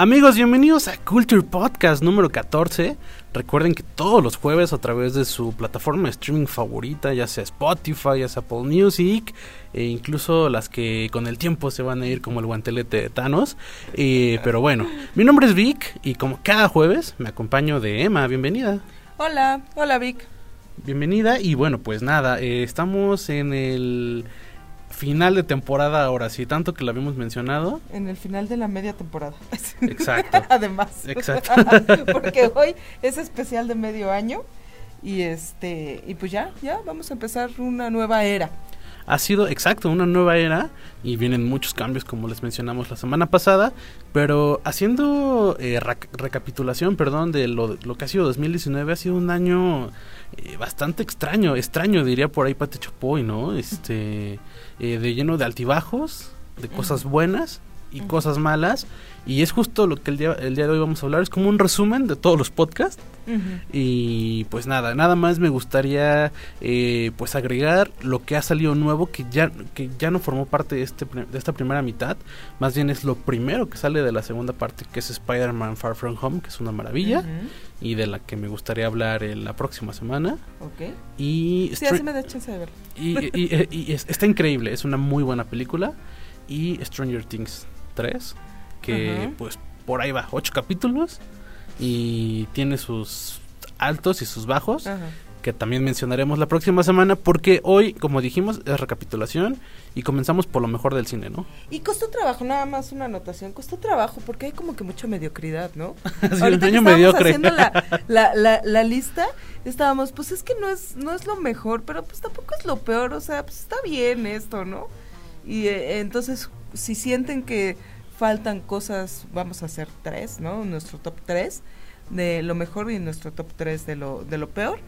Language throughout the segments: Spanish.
Amigos, bienvenidos a Culture Podcast número 14. Recuerden que todos los jueves a través de su plataforma de streaming favorita, ya sea Spotify, ya sea Apple Music, e incluso las que con el tiempo se van a ir como el guantelete de Thanos. Eh, pero bueno, mi nombre es Vic y como cada jueves me acompaño de Emma. Bienvenida. Hola, hola Vic. Bienvenida y bueno, pues nada, eh, estamos en el final de temporada ahora sí, tanto que lo habíamos mencionado. En el final de la media temporada. Exacto. Además. Exacto. Porque hoy es especial de medio año y este y pues ya, ya vamos a empezar una nueva era. Ha sido exacto una nueva era y vienen muchos cambios como les mencionamos la semana pasada, pero haciendo eh, recapitulación, perdón, de lo, lo, que ha sido 2019 ha sido un año eh, bastante extraño, extraño diría por ahí Pate Chapoy, ¿no? Este eh, de lleno de altibajos, de cosas buenas y cosas malas. Y es justo lo que el día, el día de hoy vamos a hablar. Es como un resumen de todos los podcasts. Y pues nada, nada más me gustaría eh, pues agregar lo que ha salido nuevo que ya, que ya no formó parte de, este, de esta primera mitad. Más bien es lo primero que sale de la segunda parte, que es Spider-Man Far From Home, que es una maravilla. Y de la que me gustaría hablar en la próxima semana. Ok. Y sí, así me da chance de. Y, está increíble, es una muy buena película. Y Stranger Things 3, que pues por ahí va, ocho capítulos y tiene sus altos y sus bajos. que también mencionaremos la próxima semana porque hoy, como dijimos, es recapitulación y comenzamos por lo mejor del cine, ¿no? Y costó trabajo, nada más una anotación, costó trabajo porque hay como que mucha mediocridad, ¿no? sí, Ahorita que mediocre. haciendo la, la, la, lista, estábamos, pues es que no es, no es lo mejor, pero pues tampoco es lo peor, o sea, pues está bien esto, ¿no? Y eh, entonces, si sienten que faltan cosas, vamos a hacer tres, ¿no? Nuestro top tres de lo mejor y nuestro top tres de lo, de lo peor.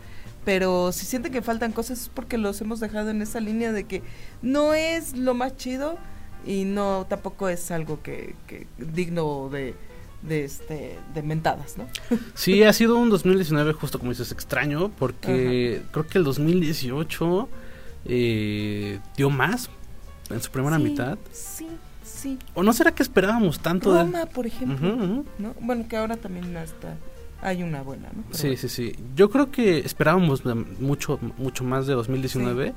Pero si sienten que faltan cosas es porque los hemos dejado en esa línea de que no es lo más chido y no tampoco es algo que, que digno de, de este de mentadas, ¿no? Sí, ha sido un 2019 justo como dices extraño porque creo que el 2018 eh, dio más en su primera mitad. Sí, Sí. ¿O no será que esperábamos tanto? Roma, por ejemplo. ¿no? Bueno, que ahora también hasta hay una buena, ¿no? sí, sí, sí. Yo creo que esperábamos mucho, mucho más de 2019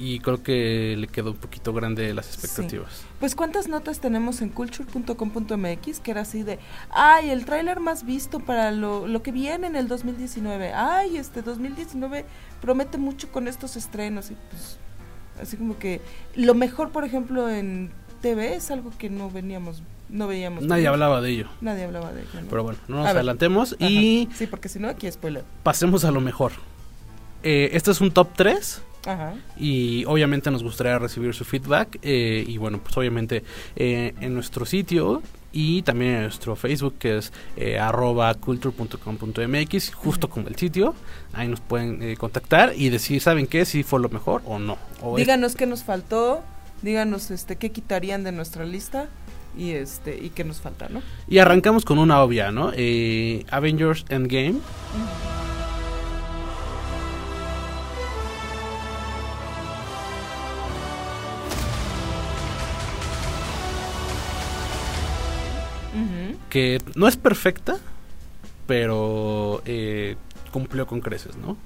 y creo que le quedó un poquito grande las expectativas. Pues cuántas notas tenemos en culture.com.mx que era así de, ay, el tráiler más visto para lo, lo que viene en el 2019. Ay, este 2019 promete mucho con estos estrenos y pues así como que lo mejor, por ejemplo, en TV es algo que no veníamos no veíamos. Nadie hablaba de ello. Nadie hablaba de ello. Pero bueno, no nos adelantemos y... Sí, porque si no, aquí spoiler. Pasemos a lo mejor. Eh, este es un top 3. Ajá. Y obviamente nos gustaría recibir su feedback. Eh, y bueno, pues obviamente eh, en nuestro sitio y también en nuestro Facebook que es eh, arroba culture.com.mx, justo como el sitio. Ahí nos pueden contactar y decir, ¿saben qué? Si fue lo mejor o no. Díganos qué nos faltó díganos este qué quitarían de nuestra lista y este y qué nos falta, ¿no? Y arrancamos con una obvia, ¿no? Eh, Avengers Endgame. Que no es perfecta, pero eh, cumplió con creces, ¿no?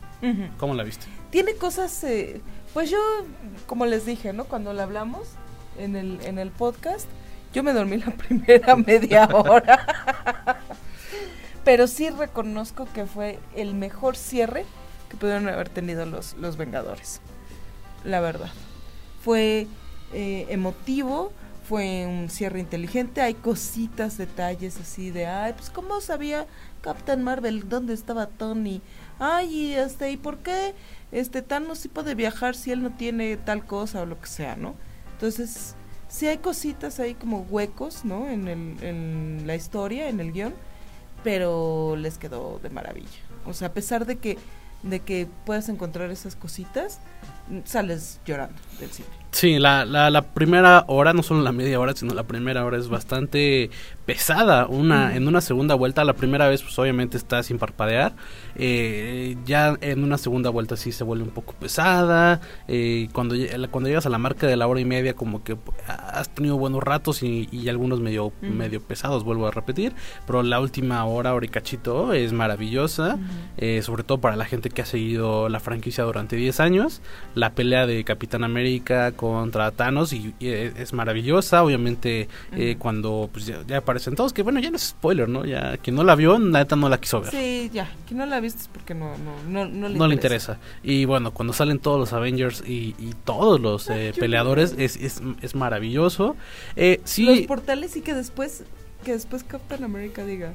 ¿Cómo la viste? Tiene cosas eh, pues yo, como les dije, ¿no? Cuando le hablamos en el, en el podcast, yo me dormí la primera media hora. Pero sí reconozco que fue el mejor cierre que pudieron haber tenido los, los Vengadores. La verdad. Fue eh, emotivo, fue un cierre inteligente, hay cositas, detalles así de, ay, pues cómo sabía Captain Marvel dónde estaba Tony, ay, y este, ¿y por qué este Thanos sí puede viajar si él no tiene tal cosa o lo que sea, ¿no? Entonces, sí hay cositas ahí como huecos, ¿no? En, el, en la historia, en el guion, pero les quedó de maravilla. O sea, a pesar de que, de que puedas encontrar esas cositas, sales llorando del cine. Sí, la, la, la, primera hora, no solo la media hora, sino la primera hora es bastante pesada. Una, En una segunda vuelta, la primera vez pues obviamente está sin parpadear. Eh, ya en una segunda vuelta sí se vuelve un poco pesada. Eh, cuando, cuando llegas a la marca de la hora y media como que has tenido buenos ratos y, algunos medio, medio pesados, vuelvo a repetir. Pero la última hora, hora y cachito, es maravillosa. Eh, sobre todo para la gente que ha seguido la franquicia durante 10 años. La pelea de Capitán América contra Thanos y, es maravillosa. Obviamente cuando pues, ya, ya aparecen todos, que bueno, ya no es spoiler, ¿no? Ya quien no la vio, neta no la quiso ver. Sí, ya, quien no la viste es porque no, no, no, le, no le interesa. Y bueno, cuando salen todos los Avengers y, todos los eh, peleadores, es, es, es, maravilloso. Eh, sí, los portales y que después, que después Captain America diga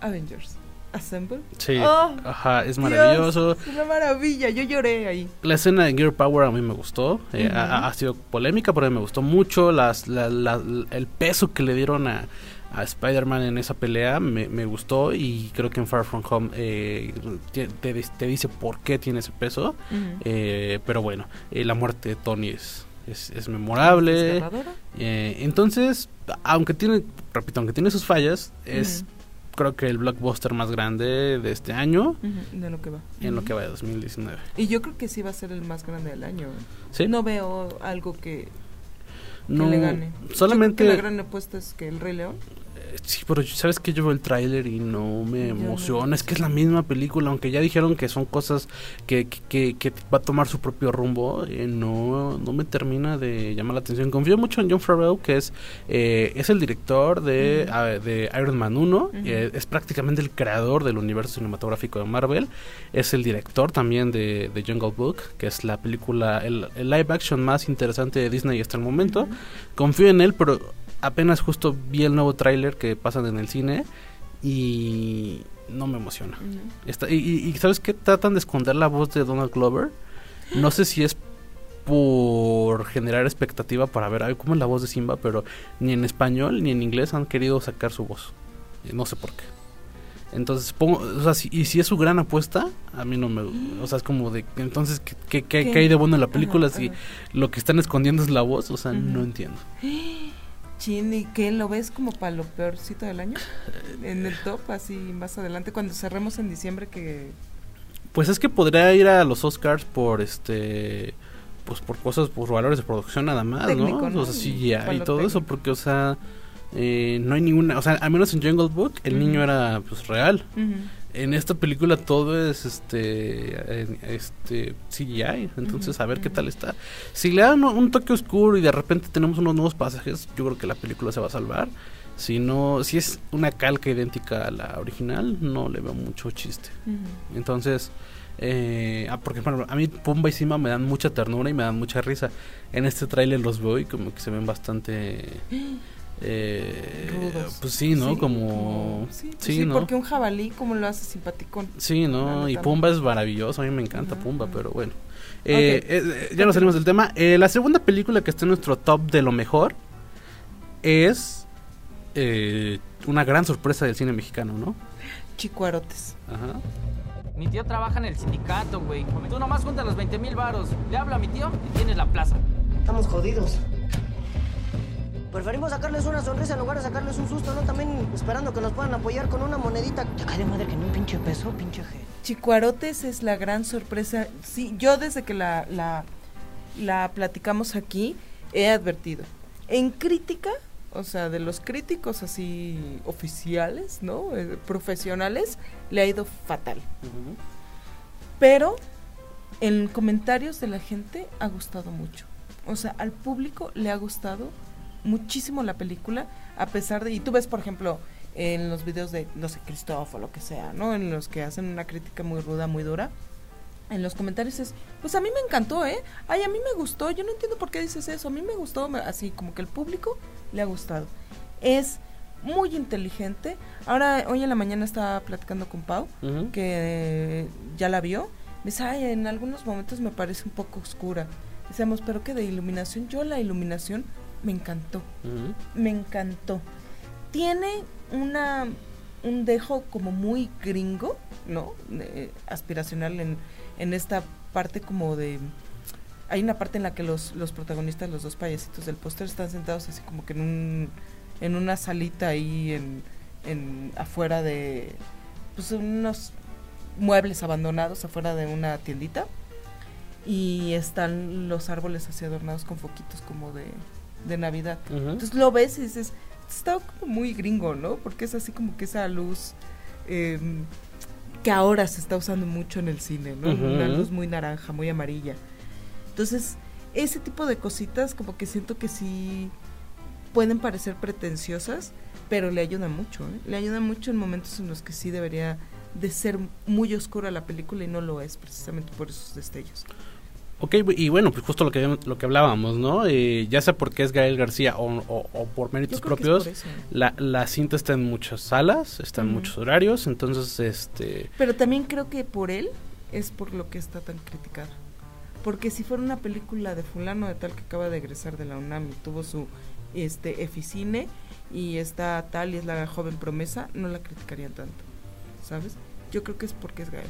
Avengers. Assemble. Sí, oh, ajá, es maravilloso. es una maravilla, yo lloré ahí. La escena de Gear Power a mí me gustó, eh, ha, sido polémica, pero me gustó mucho las, el peso que le dieron a, a Spider-Man en esa pelea me, me, gustó y creo que en Far From Home eh, te, te, dice por qué tiene ese peso. eh, pero bueno, la muerte de Tony es, es, es memorable. Entonces, aunque tiene, repito, aunque tiene sus fallas, es creo que el blockbuster más grande de este año. De lo que va. En lo que va de 2019. Y yo creo que sí va a ser el más grande del año. ¿Sí? No veo algo que, no, le gane. Solamente. la gran apuesta es que el Rey León. Sí, pero sabes que yo veo el tráiler y no me emociona. es que es la misma película, aunque ya dijeron que son cosas que, que, que va a tomar su propio rumbo. Eh, no, no me termina de llamar la atención. Confío mucho en John Favreau, que es, eh, es el director de, de Iron Man 1. Eh, es prácticamente el creador del universo cinematográfico de Marvel. Es el director también de, de Jungle Book, que es la película, el, live action más interesante de Disney hasta el momento. Confío en él, pero apenas justo vi el nuevo tráiler que pasan en el cine y no me emociona. Está, y, ¿sabes qué? Tratan de esconder la voz de Donald Glover. No sé si es por generar expectativa para ver cómo es la voz de Simba, pero ni en español ni en inglés han querido sacar su voz. No sé por qué. Entonces, pongo, o sea, si, y si es su gran apuesta, a mí no me. O sea, es como de. Entonces, ¿qué, qué, hay de bueno en la película si lo que están escondiendo es la voz? O sea, no entiendo. Chin, ¿y qué? ¿Lo ves como para lo peorcito del año? En el top, así más adelante, cuando cerremos en diciembre que... Pues es que podría ir a los Oscars por este... Pues por cosas, por valores de producción nada más, ¿no? O sea, sí, ya, y todo eso, porque, o sea, eh, no hay ninguna... O sea, al menos en Jungle Book el niño era, pues, real en esta película todo es este este CGI, entonces a ver qué tal está. Si le dan un, toque oscuro y de repente tenemos unos nuevos pasajes, yo creo que la película se va a salvar. Si no, si es una calca idéntica a la original, no le veo mucho chiste. Entonces, eh, ah, porque bueno, a mí Pumba y Simba me dan mucha ternura y me dan mucha risa. En este tráiler los veo y como que se ven bastante Eh, pues sí, ¿no? como... sí, pues porque un jabalí como lo hace simpaticón. Sí, ¿no? Y Pumba es maravilloso, a mí me encanta Pumba, pero bueno. Eh, eh, ya nos salimos del tema. la segunda película que está en nuestro top de lo mejor es una gran sorpresa del cine mexicano, ¿no? Chicuarotes. Ajá. Mi tío trabaja en el sindicato, güey. Tú nomás juntas los 20 mil varos. Le habla a mi tío y tienes la plaza. Estamos jodidos. Preferimos sacarles una sonrisa en lugar de sacarles un susto, ¿no? También esperando que nos puedan apoyar con una monedita. Te cae de madre que no un pinche peso, pinche G. Chicuarotes es la gran sorpresa. Sí, yo desde que la, la, la platicamos aquí he advertido. En crítica, o sea, de los críticos así oficiales, ¿no? Eh, profesionales, le ha ido fatal. Pero en comentarios de la gente ha gustado mucho. O sea, al público le ha gustado muchísimo la película, a pesar de, y tú ves, por ejemplo, en los videos de, no sé, Christoph o lo que sea, ¿no? En los que hacen una crítica muy ruda, muy dura. En los comentarios es, pues a mí me encantó, ¿eh? Ay, a mí me gustó, yo no entiendo por qué dices eso, a mí me gustó, así como que el público le ha gustado. Es muy inteligente. Ahora, hoy en la mañana estaba platicando con Pau, que ya la vio. Me dice, ay, en algunos momentos me parece un poco oscura. Decíamos, pero que de iluminación, yo la iluminación me encantó. Me encantó. Tiene una un dejo como muy gringo, ¿no? aspiracional en, en esta parte como de hay una parte en la que los, los protagonistas, los dos payasitos del póster, están sentados así como que en un en una salita ahí en, en afuera de pues unos muebles abandonados afuera de una tiendita y están los árboles así adornados con foquitos como de, de Navidad. Entonces lo ves y dices, está como muy gringo, ¿no? Porque es así como que esa luz eh, que ahora se está usando mucho en el cine, ¿no? Una luz muy naranja, muy amarilla. Entonces, ese tipo de cositas como que siento que sí pueden parecer pretenciosas, pero le ayuda mucho, ¿eh? Le ayuda mucho en momentos en los que sí debería de ser muy oscura la película y no lo es precisamente por esos destellos. Ok, y bueno, pues justo lo que, lo que hablábamos, ¿no? Eh, ya sea porque es Gael García o, o- o por méritos propios, por la, la cinta está en muchas salas, está en muchos horarios, entonces, este... Pero también creo que por él es por lo que está tan criticada. Porque si fuera una película de fulano de tal que acaba de egresar de la UNAM y tuvo su este eficine y está tal y es la joven promesa, no la criticarían tanto. ¿Sabes? Yo creo que es porque es Gael.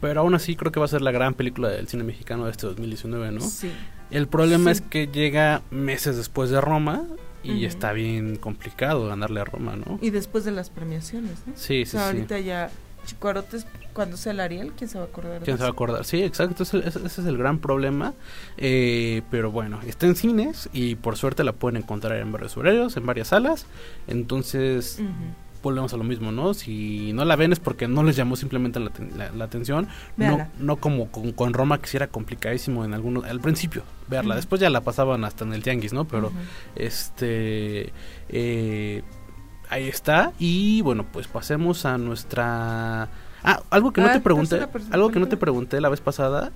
Pero aún así creo que va a ser la gran película del cine mexicano de este 2019, ¿no? Sí. El problema Sí. es que llega meses después de Roma y está bien complicado ganarle a Roma, ¿no? Y después de las premiaciones, ¿no? Sí, o sí, sea, sí. ahorita ya Chicuarotes, cuando sea el Ariel, ¿quién se va a acordar de ¿Quién se va a acordar? Sí, exacto, ese, ese- es el gran problema. Eh, pero bueno, está en cines y por suerte la pueden encontrar en varios horarios, en varias salas. Entonces. Volvemos a lo mismo, ¿no? Si no la ven es porque no les llamó simplemente la, la- la atención. No, no como con, con Roma, que sí era complicadísimo en algunos, al principio, verla. Después ya la pasaban hasta en el tianguis, ¿no? Pero, este... eh, ahí está. Y bueno, pues pasemos a nuestra... Ah, algo que no te pregunté, algo que no te pregunté la vez pasada,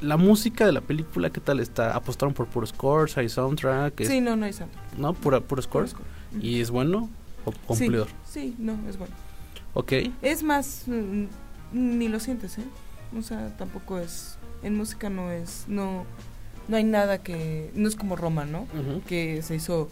la música de la película, ¿qué tal está? ¿Apostaron por puro scores? ¿Hay soundtrack? Es- Sí, no, no hay santo. ¿No? Pura, puro score. Puro score. ¿Y es bueno cumplidor? Sí, sí, no, es bueno. Ok. Es más, mm, ni lo sientes, ¿eh? O sea, tampoco es. En música no es. No, no hay nada que. No es como Roma, ¿no? Que se hizo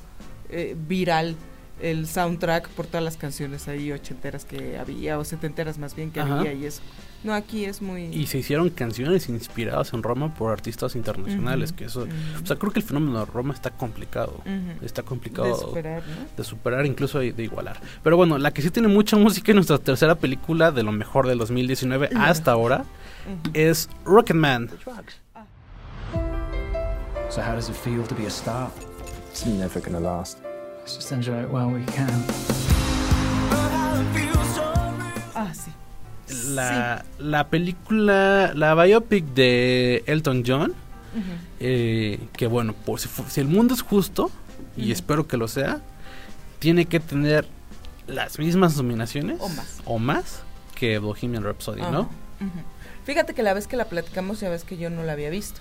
eh, viral el soundtrack por todas las canciones ahí ochenteras que había, o setenteras más bien que Ajá. había y eso. No, aquí es muy. Y se hicieron canciones inspiradas en Roma por artistas internacionales, que eso... O sea, creo que el fenómeno de Roma está complicado. Está complicado de superar, ¿no? de superar, incluso de, de igualar. Pero bueno, la que sí tiene mucha música en nuestra tercera película de lo mejor del 2019 Lo hasta ahora es Rocketman. So how does it feel to be a star? It's never gonna last. Let's just enjoy it while we can. Ah, sí. La, la película, la biopic de Elton John, eh, que bueno, pues si, si el mundo es justo, y espero que lo sea, tiene que tener las mismas nominaciones O más. o más que Bohemian Rhapsody. ¿no? Fíjate que la vez que la platicamos, ya ves que yo no la había visto.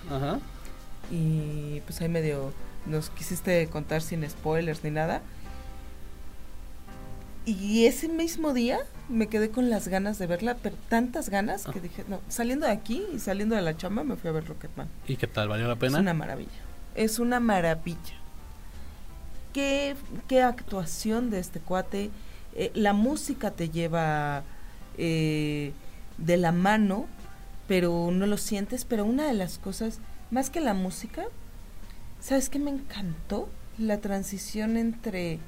Y pues ahí medio nos quisiste contar sin spoilers ni nada. Y ese mismo día me quedé con las ganas de verla, pero tantas ganas que Ah. dije, no, saliendo de aquí y saliendo de la chamba me fui a ver Rocketman. ¿Y qué tal? ¿Valió la pena? Es una maravilla. Es una maravilla. Qué, qué actuación de este cuate. Eh, la música te lleva eh, de la mano, pero no lo sientes. Pero una de las cosas, más que la música, ¿sabes qué me encantó? La transición entre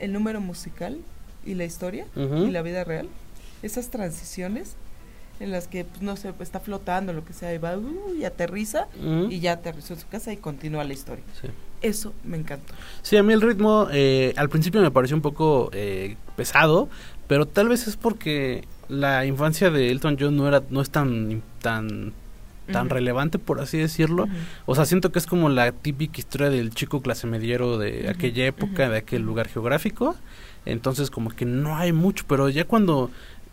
el número musical y la historia y la vida real. Esas transiciones en las que, pues, no sé, está flotando, lo que sea, y va uh, y aterriza y ya aterrizó en su casa y continúa la historia. Sí. Eso me encantó. Sí, a mí el ritmo eh, al principio me pareció un poco eh, pesado, pero tal vez es porque la infancia de Elton John no era no es tan tan tan relevante por así decirlo. O sea, siento que es como la típica historia del chico clase mediero de aquella época, de aquel lugar geográfico. Entonces como que no hay mucho, pero ya cuando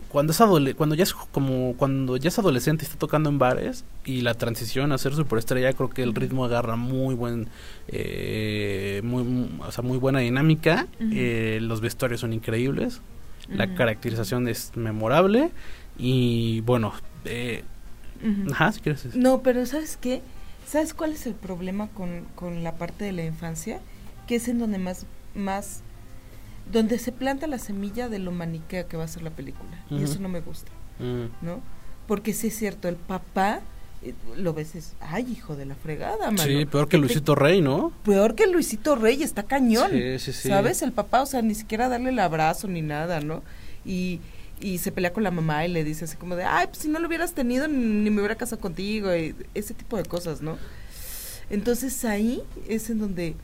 cuando es adole cuando ya es como cuando ya es adolescente y está tocando en bares y la transición a ser superestrella creo que el ritmo agarra muy buen eh, muy o sea muy buena dinámica. Eh, los vestuarios son increíbles. La caracterización es memorable. Y bueno eh, Ajá si quieres decir. No, pero ¿sabes qué? ¿Sabes cuál es el problema con, con la parte de la infancia? Que es en donde más, más, donde se planta la semilla de lo maniquea que va a ser la película. Y eso no me gusta, Mm, ¿no? Porque sí es cierto, el papá eh, lo ves es, ay, hijo de la fregada, mano. Sí, peor que Luisito Rey, ¿no? Peor que Luisito Rey, está cañón. Sí, sí, sí. ¿Sabes? El papá, o sea, ni siquiera darle el abrazo ni nada, ¿no? Y, y se pelea con la mamá y le dice así como de, ay, pues si no lo hubieras tenido, ni me hubiera casado contigo, y ese tipo de cosas, ¿no? Entonces ahí es en donde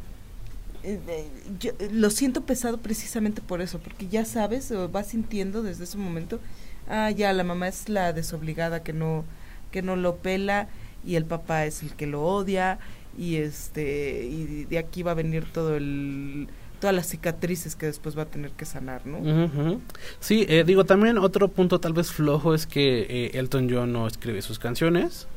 eh, eh, yo eh, lo siento pesado precisamente por eso, porque ya sabes, o vas sintiendo desde ese momento, ah, ya la mamá es la desobligada que no, que no lo pela y el papá es el que lo odia y este y de aquí va a venir todo el todas las cicatrices que después va a tener que sanar, ¿no? Sí, eh, digo, también otro punto tal vez flojo es que eh, Elton John no escribe sus canciones.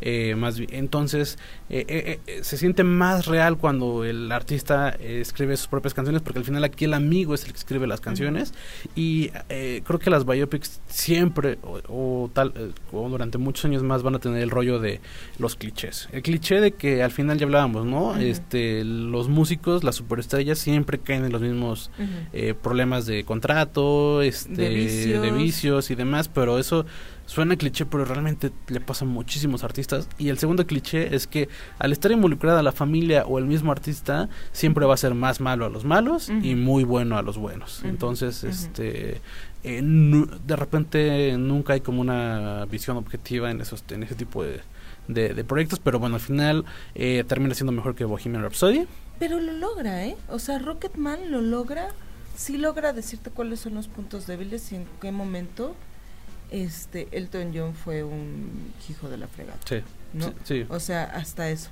Eh, más entonces se siente más real cuando el artista escribe sus propias canciones porque al final aquí el amigo es el que escribe las canciones. Y eh, creo que las biopics siempre o, o tal o durante muchos años más van a tener el rollo de los clichés. El cliché de que al final ya hablábamos no este los músicos las superestrellas siempre caen en los mismos eh, problemas de contrato, este, De vicios. de vicios y demás, pero eso suena cliché, pero realmente le pasa a muchísimos artistas. Y el segundo cliché es que al estar involucrada la familia o el mismo artista, siempre va a ser más malo a los malos y muy bueno a los buenos. Entonces, este, eh, de repente nunca hay como una visión objetiva en esos, en ese tipo de, de, de proyectos, pero bueno, al final eh, termina siendo mejor que Bohemian Rhapsody. Pero lo logra, ¿eh? O sea, Rocketman lo logra, sí logra decirte cuáles son los puntos débiles y en qué momento este Elton John fue un hijo de la fregada, Sí, ¿no? sí, sí. O sea, hasta eso.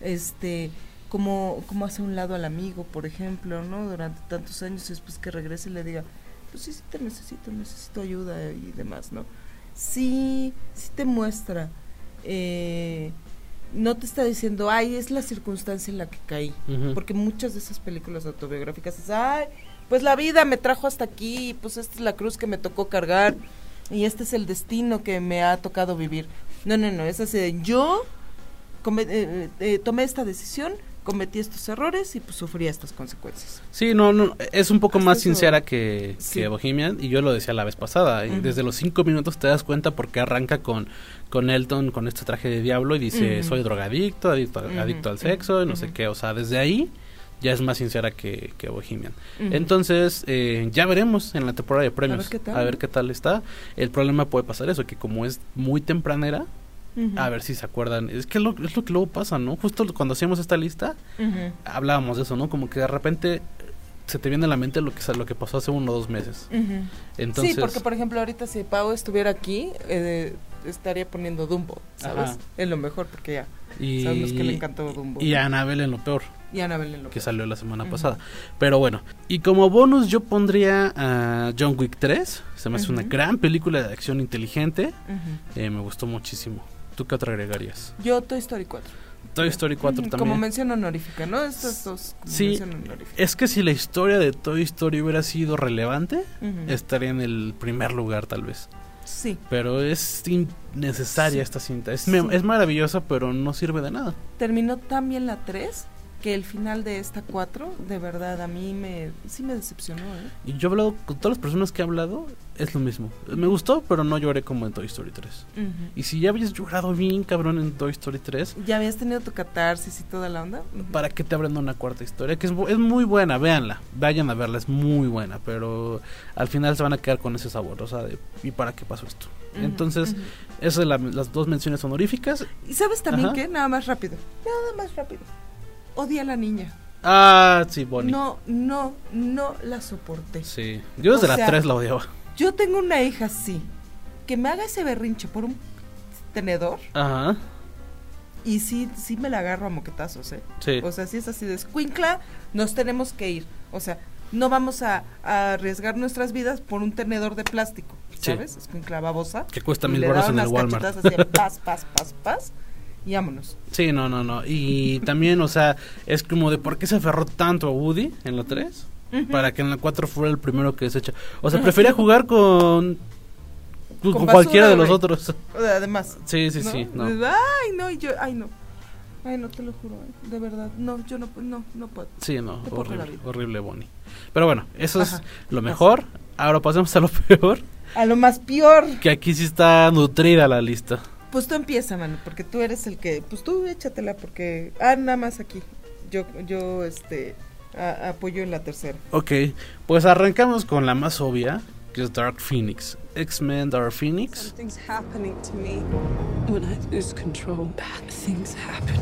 Este, como, como hace un lado al amigo, por ejemplo, ¿no? Durante tantos años y después que regrese y le diga, pues sí, sí te necesito, necesito ayuda y demás, ¿no? Sí, sí te muestra. eh, no te está diciendo, ay, es la circunstancia en la que caí. Porque muchas de esas películas autobiográficas es, ay, pues la vida me trajo hasta aquí, pues esta es la cruz que me tocó cargar y este es el destino que me ha tocado vivir. No, no, no, es así de, yo come- eh, eh, tomé esta decisión, cometí estos errores y pues sufrí estas consecuencias. Sí, no, no, es un poco Hasta más eso- sincera que, Sí. que Bohemian y yo lo decía la vez pasada. y. Desde los cinco minutos te das cuenta porque arranca con, con Elton con este traje de diablo y dice soy drogadicto, adicto, adicto al sexo, y no sé qué. O sea, desde ahí ya es más sincera que, que Bohemian. Entonces, eh, ya veremos en la temporada de premios. ver qué tal. A ver qué tal está. El problema puede pasar eso, que como es muy tempranera, A ver si se acuerdan. Es que lo, es lo que luego pasa, ¿no? Justo cuando hacíamos esta lista, hablábamos de eso, ¿no? Como que de repente eh, se te viene a la mente lo que lo que pasó hace uno o dos meses. Entonces, sí, porque por ejemplo ahorita si Pau estuviera aquí, eh, estaría poniendo Dumbo, ¿sabes? Ajá. Es lo mejor porque ya y, sabemos que le encantó Dumbo. y a Annabelle en lo peor, Y Annabelle en lo que que salió la semana pasada. Pero bueno, y como bonus yo pondría a John Wick 3. Se me hace una gran película de acción inteligente. Eh, me gustó muchísimo. ¿Tú qué otra agregarías? Yo Toy Story 4. Toy Story 4 Ujú, también. Como mención honorífica, ¿no? Estas dos Sí. Es que si la historia de Toy Story hubiera sido relevante, estaría en el primer lugar tal vez. Sí, Pero es innecesaria Sí. esta cinta. Es, Sí. es maravillosa, pero no sirve de nada. terminó tan bien la 3 que el final de esta 4, de verdad, a mí me sí me decepcionó, ¿eh? Y yo he hablado con todas las personas que he hablado, es lo mismo. Me gustó, pero no lloré como en Toy Story 3. Ujú. Y si ya habías llorado bien cabrón en Toy Story 3, ¿Ya habías tenido tu catarsis y toda la onda? Ujú. ¿para qué te abren una cuarta historia? Que es, es muy buena, véanla. Vayan a verla, es muy buena. Pero al final se van a quedar con ese sabor, o sea, de, ¿y para qué pasó esto? Ujú, Entonces, ujú. esas son la- las dos menciones honoríficas. ¿Y sabes también qué? Nada más rápido. Nada más rápido. Odia a la niña. Ah, sí, Bonnie. No, no, no la soporté. Sí, yo desde O la sea, 3 la odiaba. Yo tengo una hija así, que me haga ese berrinche por un tenedor Ajá, y sí, sí me la agarro a moquetazos, ¿eh? sí. O sea, si es así de escuincla, nos tenemos que ir. O sea, no vamos a, a arriesgar nuestras vidas por un tenedor de plástico, Sí. ¿sabes? Escuincla babosa. Que cuesta mil da en el Walmart. así paz, paz, paz, paz, y vámonos. Sí, no, no, no. Y también, o sea, es como de por qué se aferró tanto a Woody en la 3 para que en la 4 fuera el primero que desecha. O sea, prefería jugar con, con, Con cualquiera basura, de los güey. otros. Además. Sí, sí, ¿no? sí. No. Ay, no, yo, ay, no. Ay, no, te lo juro, eh, de verdad. No, yo no, no, no puedo. Sí, no, la horrible, horrible Bonnie. Pero bueno, eso es Ajá. lo mejor. Ahora pasemos a lo peor, A lo más peor. que aquí sí está nutrida la lista. Pues tú empieza, mano, porque tú eres el que, pues tú échatela, porque, ah, nada más aquí, yo, yo, este, a- apoyo en la tercera. Ok, pues arrancamos con la más obvia, que es Dark Phoenix. X-Men Dark Phoenix. Something's happening to me. When I lose control, bad things happen.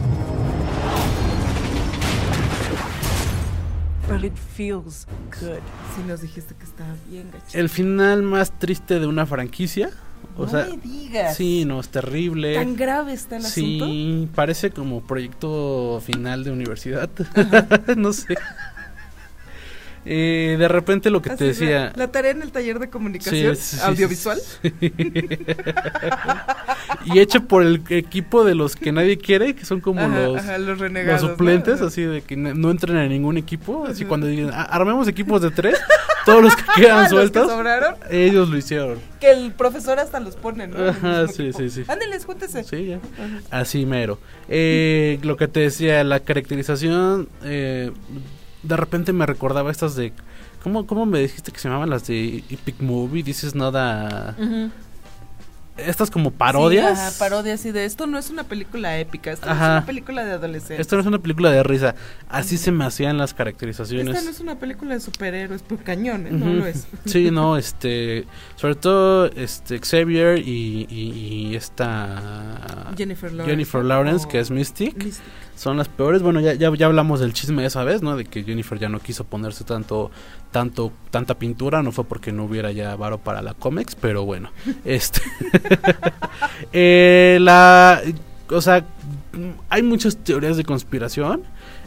But it feels good. Sí nos dijiste que estaba bien gacho. El final más triste de una franquicia. O no sea, me digas. sí, no, es terrible. ¿Tan grave está el asunto? Sí, parece como proyecto final de universidad. no sé. Eh, de repente lo que Así te la- decía. La, tarea en el taller de comunicación Sí, sí, sí, audiovisual. sí. y hecho por el equipo de los que nadie quiere, que son como Ajá, los, ajá, los los renegados. ¿no? suplentes, así de que no entran a ningún equipo. Así cuando digan, "Ah, armemos equipos de tres, todos los que quedan Los que sueltos, ellos lo hicieron. que el profesor hasta los pone, ¿no? En Ajá, sí, equipo. sí, sí. Ándeles, júntese. Sí, ya. Así mero. Eh, lo que te decía, la caracterización, eh, de repente me recordaba estas de... ¿Cómo, ¿Cómo me dijiste que se llamaban las de Epic Movie? Dices nada... Estas como parodias. Sí, ajá, parodias y de esto no es una película épica, esto Ajá. es una película de adolescentes. Esto no es una película de risa. Así se me hacían las caracterizaciones. Esta no es una película de superhéroes por cañones, no lo es. Sí, no, este, sobre todo este Xavier y, y- y esta Jennifer Lawrence. Jennifer Lawrence, que es Mystic, Mystic. Son las peores. Bueno, ya, ya, ya hablamos del chisme esa vez, ¿no? De que Jennifer ya no quiso ponerse tanto, tanto, tanta pintura, no fue porque no hubiera ya varo para la cómics, pero bueno, este, eh, la, o sea, hay muchas teorías de conspiración.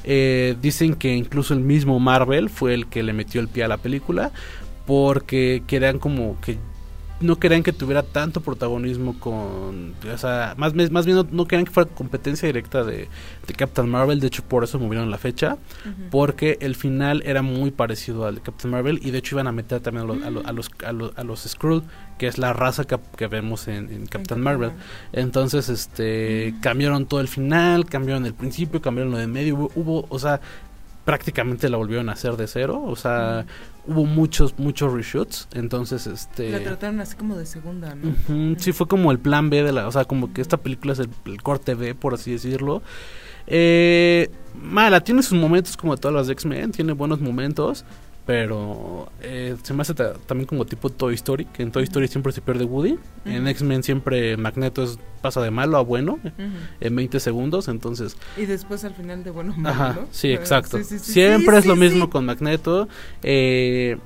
Eh, dicen que incluso el mismo Marvel fue el que le metió el pie a la película porque querían como que no querían que tuviera tanto protagonismo con o sea más, bien- más bien no, no querían que fuera competencia directa de, de Captain Marvel. De hecho por eso movieron la fecha porque el final era muy parecido al de Captain Marvel y de hecho iban a meter también a los a, los- a los a los, a los Skrull que es la raza que, que vemos en, en Captain Marvel. Entonces este cambiaron todo el final cambiaron el principio cambiaron lo de medio. Hubo, hubo, o sea prácticamente la volvieron a hacer de cero o sea hubo muchos muchos reshoots entonces este La trataron así como de segunda, ¿no? Ujú, Sí, fue como el plan B de la. O sea, como que esta película es el, el corte B, por así decirlo. Eh, mala, tiene sus momentos como todas las X-Men, tiene buenos momentos. Pero eh, se me hace ta- también como tipo Toy Story, que en Toy Story siempre se pierde Woody. En. X-Men siempre Magneto es- pasa de malo a bueno en 20 segundos. Entonces, Y después al final de bueno malo, Ajá, sí, exacto. sí, sí, sí, Siempre es lo mismo con Magneto. Eh,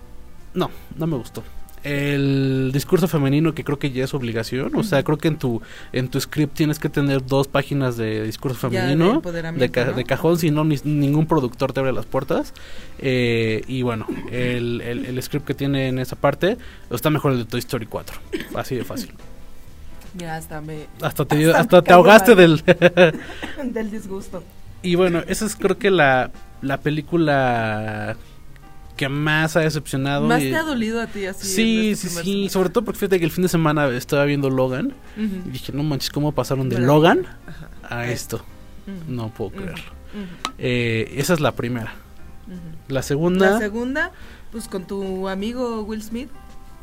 no, no me gustó. El discurso femenino que creo que ya es obligación, o sea, creo que en tu en tu script tienes que tener dos páginas de discurso de femenino de, ca- ¿no? de cajón, si no ni- ningún productor te abre las puertas. Eh, y bueno, el, el, el script que tiene en esa parte está mejor el de Toy Story 4, así de fácil. Mira, hasta me... Hasta te, Hasta te ahogaste del del disgusto. Y bueno, esa es creo que la, la película que más ha decepcionado. Más y- te ha dolido a ti así. Sí, sí, este sí. semestre? Sobre todo porque fíjate que el fin de semana estaba viendo Logan. Y dije, no manches, ¿cómo pasaron de. Logan Ajá. a esto? No puedo creerlo. Eh, esa es la primera. La segunda, La segunda, pues con tu amigo Will Smith,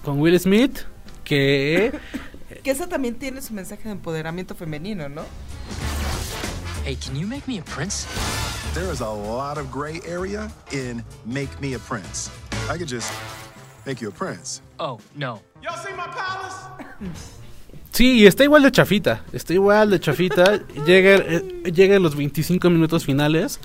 con Will Smith, que... que esa también tiene su mensaje de empoderamiento femenino, ¿no? Hey, can you make me a prince? There is a lot of gray area in make me a prince. I could just make you a prince. Oh, no. Sí, y está igual de chafita. Está igual de chafita. llega, eh, llega en los 25 minutos finales.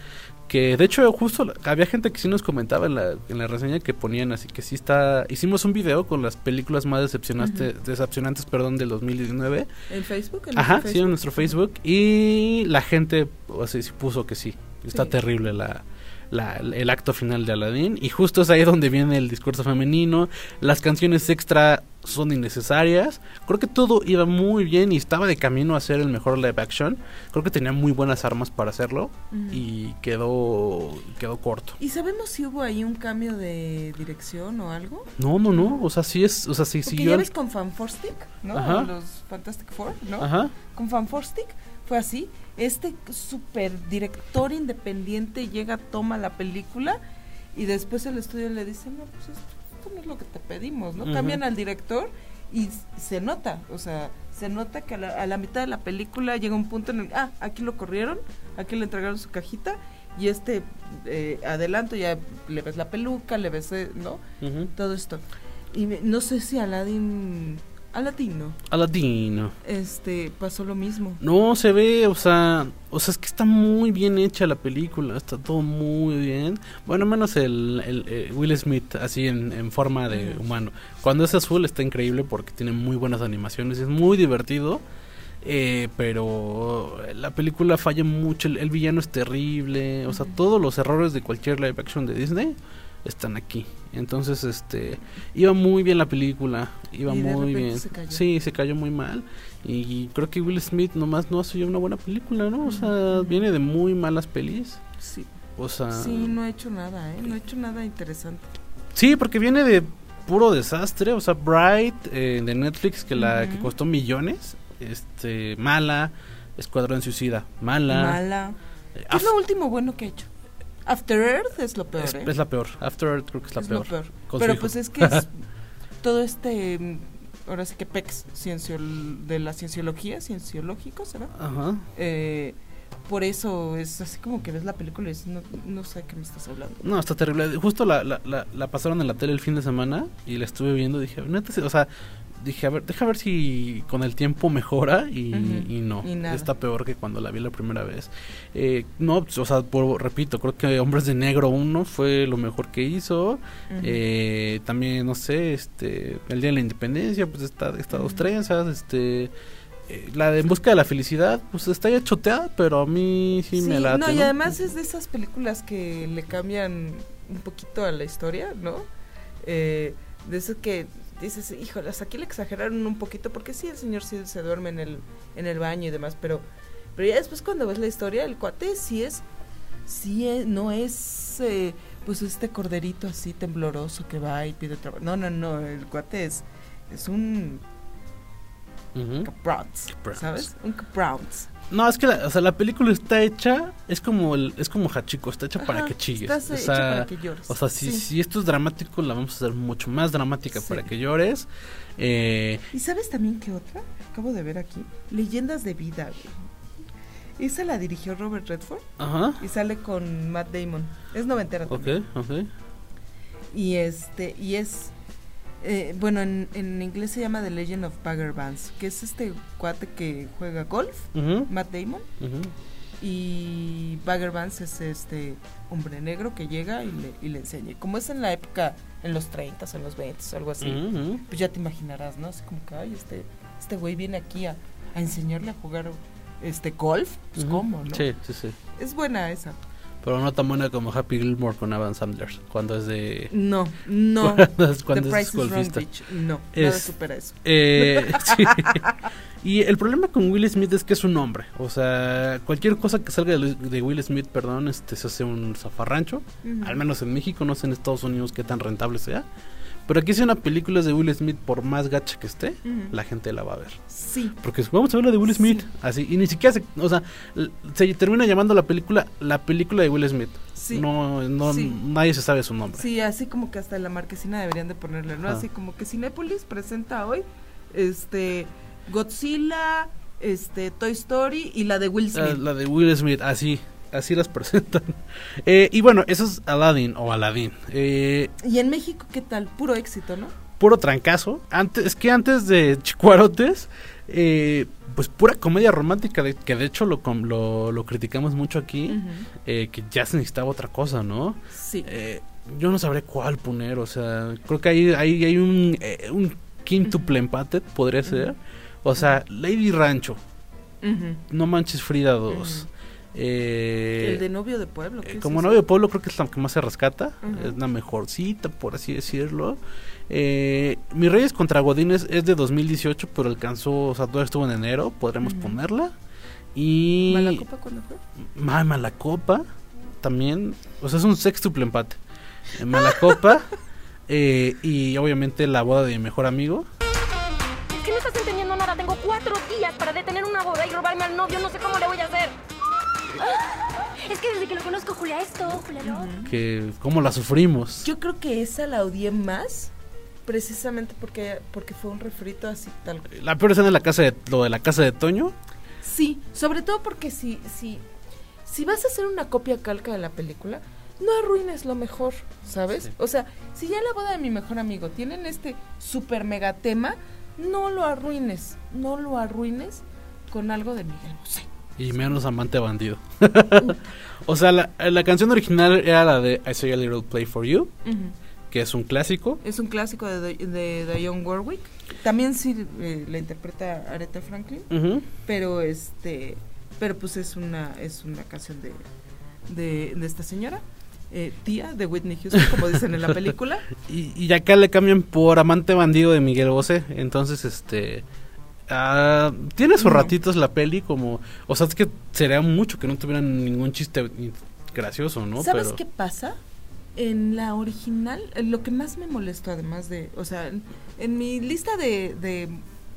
Que de hecho, justo había gente que sí nos comentaba en la, en la reseña que ponían así que sí está. Hicimos un video con las películas más decepcionaste, decepcionantes perdón, del 2019. En Facebook. En Ajá, nuestro sí, en nuestro Facebook. Y la gente o sea, sí puso que sí. Está Sí. terrible la, la- el acto final de Aladdin. Y justo es ahí donde viene el discurso femenino. Las canciones extra son innecesarias. Creo que todo iba muy bien y estaba de camino a ser el mejor live action. Creo que tenía muy buenas armas para hacerlo. Y quedó, quedó corto. ¿Y sabemos si hubo ahí un cambio de dirección o algo? No, no, no. O sea, sí es. O sea, sí Porque siguió ya ves con Fanforstic, ¿no? Ajá. Los Fantastic Four, ¿no? Ajá. Con Fanforstic fue así. Este super director independiente llega, toma la película y después el estudio le dice, no, pues esto, esto no es lo que te pedimos, ¿no? Cambian al director Y se nota, o sea, se nota que a la, a la mitad de la película llega un punto en el ah, aquí lo corrieron, aquí le entregaron su cajita y este eh, adelanto ya le ves la peluca, le ves, eh, ¿no? Todo esto. Y me- no sé si Aladdin, Aladdin, ¿no? Aladino. Este, pasó lo mismo. No, se ve, o sea, o sea, es que está muy bien hecha la película, está todo muy bien. Bueno, menos el, el, eh, Will Smith, así en, en forma de humano. Cuando es azul está increíble porque tiene muy buenas animaciones, es muy divertido. eh, pero la película falla mucho, el, el villano es terrible, o sea, todos los errores de cualquier live action de Disney están aquí. Entonces, este, iba muy bien la película, iba Y de muy bien. se cayó. Sí, se cayó muy mal. Y creo que Will Smith nomás no hace una buena película, ¿no? O sea, viene de muy malas pelis. Sí, O sea, sí, no ha hecho nada, ¿eh? No ha hecho nada interesante. sí, porque viene de puro desastre. O sea, Bright eh, de Netflix, que la que costó millones, este, mala. Escuadrón Suicida, mala. Mala. Eh, ¿Qué es lo último bueno que ha hecho? After Earth es lo peor, es, ¿eh? es la peor. After Earth creo que es la Es peor. lo peor. Pero pues es que es todo este, ahora sí que PEX, ciencio, de la cienciología, cienciológico, ¿será? Ajá. Eh, por eso es así como que ves la película y dices, no, no sé de qué me estás hablando. No, está terrible. Justo la, la, la, la pasaron en la tele el fin de semana y la estuve viendo. Dije, neta, o sea, dije, a ver, deja ver si con el tiempo mejora y, no. y está peor que cuando la vi la primera vez. Eh, no, o sea, por- repito, creo que Hombres de Negro 1 fue lo mejor que hizo. Eh, también, no sé, este, el Día de la Independencia, pues está, está dos trenzas, este... eh, la de En Busca de la Felicidad, pues está ya choteada, pero a mí sí, me late. no, y además es de esas películas que le cambian un poquito a la historia, ¿no? Eh, de eso que dices, híjole, hasta aquí le exageraron un poquito, porque sí, el señor sí se duerme en el, en el baño y demás, pero, pero ya después cuando ves la historia, el cuate sí es, sí es, no es, eh, pues este corderito así tembloroso que va y pide trabajo. No, no, no, el cuate es, es un Ujú. caprons, Caprons. ¿sabes? Un caprons. No, es que la, o sea, la película está hecha, es como el, es como Hachiko, está hecha para que chilles. estás o hecha sea, para que llores. o sea, si, Sí. si esto es dramático, la vamos a hacer mucho más dramática Sí. para que llores. Eh, ¿Y sabes también qué otra? Acabo de ver aquí. Leyendas de vida, güey. Esa la dirigió Robert Redford ajá. y sale con Matt Damon. Es noventera Ok, también. ok. Y este, y es eh, bueno, en, en inglés se llama The Legend of Bagger Vance, que es este cuate que juega golf, Matt Damon, y Bagger Vance es este hombre negro que llega y le, y le enseña. Como es en la época, en los 30 o en los 20 o algo así, pues ya te imaginarás, ¿no? Así como que, ay, este, este güey viene aquí a, a enseñarle a jugar este golf. Pues. ¿cómo, no? Sí, sí, sí. Es buena esa. Pero no tan buena como Happy Gilmore con Adam Sandler, cuando es de... No, no. Cuando es, cuando The es Price is Wrong. No, nada Es- supera eso. Eh, sí. Y el problema con Will Smith es que es un hombre. O sea, cualquier cosa que salga de, de Will Smith, perdón, este se hace un zafarrancho. Al menos en México, no sé en Estados Unidos qué tan rentable sea. Pero aquí si una película es de Will Smith, por más gacha que esté, Ujú. la gente la va a ver. Sí. Porque vamos a ver la de Will Smith. Sí. Así, y ni siquiera se, o sea, se termina llamando la película la película de Will Smith. Sí. No, no Sí. nadie se sabe su nombre. Sí, así como que hasta en la marquesina deberían de ponerle, ¿no? Ajá. Así como que Cinépolis presenta hoy este Godzilla, este Toy Story y la de Will La, Smith. la de Will Smith, así, así las presentan. Eh, y bueno, eso es Aladdin o Aladdin. Eh, Y en México, ¿qué tal? Puro éxito, ¿no? puro trancazo. Antes, es que antes de Chicuarotes, eh, pues pura comedia romántica, de- que de hecho lo, lo, lo criticamos mucho aquí, eh, que ya se necesitaba otra cosa, ¿no? Sí. Eh, yo no sabré cuál poner, o sea, creo que ahí hay, hay un, un quíntuple empate, podría ser. O sea, Lady Rancho. No Manches Frida 2. Eh, El de novio de pueblo. ¿qué eh, es como eso? novio de pueblo creo que es la que más se rescata, es la mejorcita, por así decirlo. Eh, Mis Reyes contra Godines es de 2018, pero alcanzó, o sea, todavía estuvo en enero, podremos ponerla. Y ¿Malacopa cuándo fue? Ma- Malacopa también, o sea, es un sextuple empate. Eh, Malacopa eh, y obviamente la boda de mi mejor amigo. Es que no estás entendiendo nada. Tengo cuatro días para detener una boda y robarme al novio. No sé cómo le voy a hacer. Es que desde que lo conozco, Julia esto, Julia lo. que cómo la sufrimos. Yo creo que esa la odié más precisamente porque porque fue un refrito así tal. La peor escena de la casa de, lo de la casa de Toño. Sí, sobre todo porque si si si vas a hacer una copia calca de la película, no arruines lo mejor, ¿sabes? Sí. O sea, si ya en la boda de mi mejor amigo tienen este super mega tema, no lo arruines, no lo arruines con algo de Miguel Bosé. Y menos amante bandido. o sea, la, la canción original era la de I Say a Little Play for You, que es un clásico. Es un clásico de, de, de Dionne Warwick. También sí eh, la interpreta Aretha Franklin, pero este, pero pues es una es una canción de de, de esta señora, eh, tía de Whitney Houston, como dicen en la película. Y, y acá le cambian por amante bandido de Miguel Bosé. Entonces, este. Tiene sus No. ratitos la peli, como. O sea, es que sería mucho que no tuvieran ningún chiste gracioso, ¿no? ¿Sabes Pero- qué pasa? En la original, lo que más me molestó, además de, o sea, en, en mi lista de, de,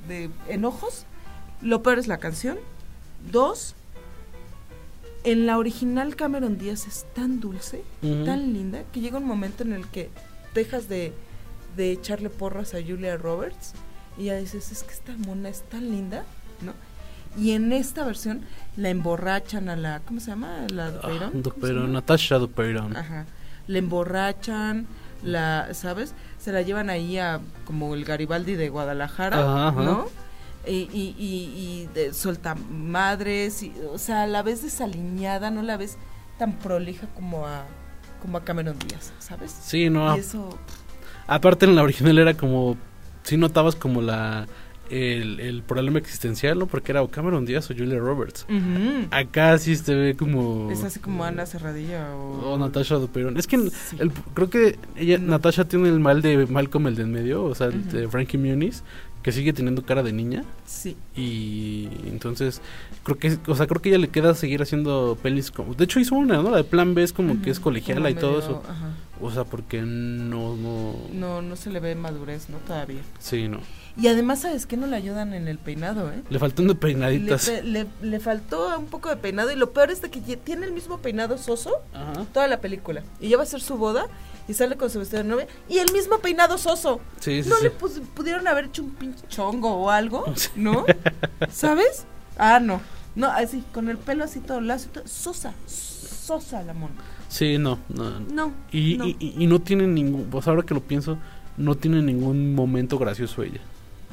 de enojos, lo peor es la canción. Dos, en la original Cameron Díaz es tan dulce, tan linda, que llega un momento en el que dejas de, de echarle porras a Julia Roberts y ya dices, es que esta mona es tan linda, ¿no? Y en esta versión la emborrachan a la, ¿cómo se llama? La Ah, Dupeyron, ¿cómo se Dupeyron, llama? Natasha Dupeyron. Ajá. La emborrachan, la, ¿sabes? Se la llevan ahí a como el Garibaldi de Guadalajara, Ajá, ajá. ¿no? Y, y, y, y de, suelta madres, y, o sea, la vez desaliñada, no la ves tan prolija como a como a Cameron Díaz, ¿sabes? Sí, no. Y eso, Aparte en la original era como. Sí notabas como la. El, el problema existencial, ¿no? Porque era o Cameron Díaz o Julia Roberts. Acá sí se ve como. es así como Ana Cerradilla o, O Natasha Dupeyron. Es que el- Sí. el- creo que ella, No. Natasha tiene el mal de Malcolm el de en medio, o sea, el de Frankie Muniz, que sigue teniendo cara de niña sí, y entonces creo que, o sea, creo que ella le queda seguir haciendo pelis como, de hecho hizo una, ¿no? La de Plan B es como que es colegiala y todo eso, ajá. o sea, porque no, no, No, no se le ve madurez, ¿no? Todavía. sí, no. Y además, ¿sabes qué? No le ayudan en el peinado, ¿eh? Le faltó de peinaditas. pe- le, le faltó un poco de peinado y lo peor es de que tiene el mismo peinado soso Ajá. toda la película. Y ya va a ser su boda y sale con su vestido de novia y el mismo peinado soso. Sí, sí, no sí. le pus- pudieron haber hecho un pinche chongo o algo. ¿no? ¿Sabes? Ah, no. No, así, con el pelo así todo lazo todo. Sosa, sosa la mona. Sí, no, no. No. Y, no. y, y- y no tiene ningún, pues ahora que lo pienso, no tiene ningún momento gracioso ella.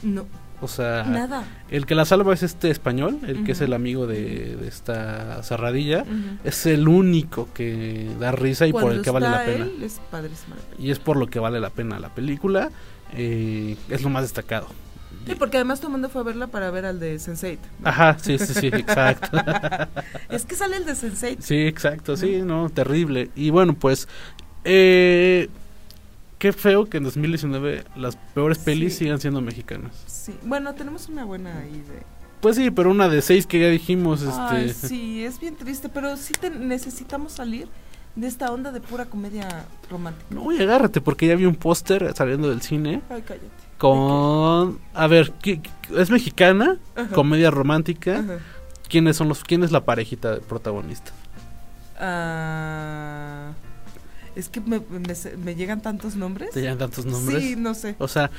no, O sea, nada. El que la salva es este español, el que es el amigo de, de esta cerradilla. Es el único que da risa y por el que vale la pena. él, es la película. Y es por lo que vale la pena la película. eh, es lo más destacado. Sí, porque además todo el mundo fue a verla para ver al de Sense8. Ajá, sí, sí, sí, exacto. Es que sale el de Sense8. sí, exacto, sí, no, terrible. Y bueno, pues, eh, qué feo que en 2019 las peores pelis Sí. sigan siendo mexicanas. Sí. Bueno, tenemos una buena ahí de... Pues sí, pero una de seis que ya dijimos, este... Ay, sí, es bien triste, pero sí te- necesitamos salir de esta onda de pura comedia romántica. No, y agárrate, porque ya vi un póster saliendo del cine Ay, cállate. con... A ver, ¿qué- qué- es mexicana, Ajá. comedia romántica. Ajá. ¿Quiénes son los, quién es la parejita protagonista? Ah, es que me, me me llegan tantos nombres. Te llaman tantos nombres. Sí, no sé. O sea,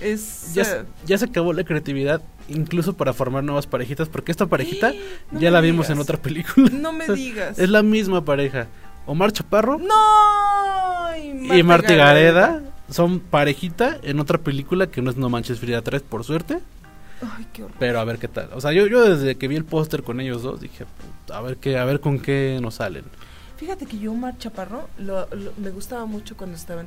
Es... ya, eh, ya se acabó la creatividad, incluso para formar nuevas parejitas, porque esta parejita no ya la vimos en otra película. No me digas. es la misma pareja. Omar Chaparro ¡No! y Marta Gareda son parejita en otra película que no es No Manches Frida 3, por suerte. Ay, qué horror. Pero a ver qué tal. O sea, yo, yo desde que vi el póster con ellos dos dije, "Puta, a ver qué, a ver con qué nos salen. Fíjate que yo, Omar Chaparro, lo- lo- me gustaba mucho cuando estaba en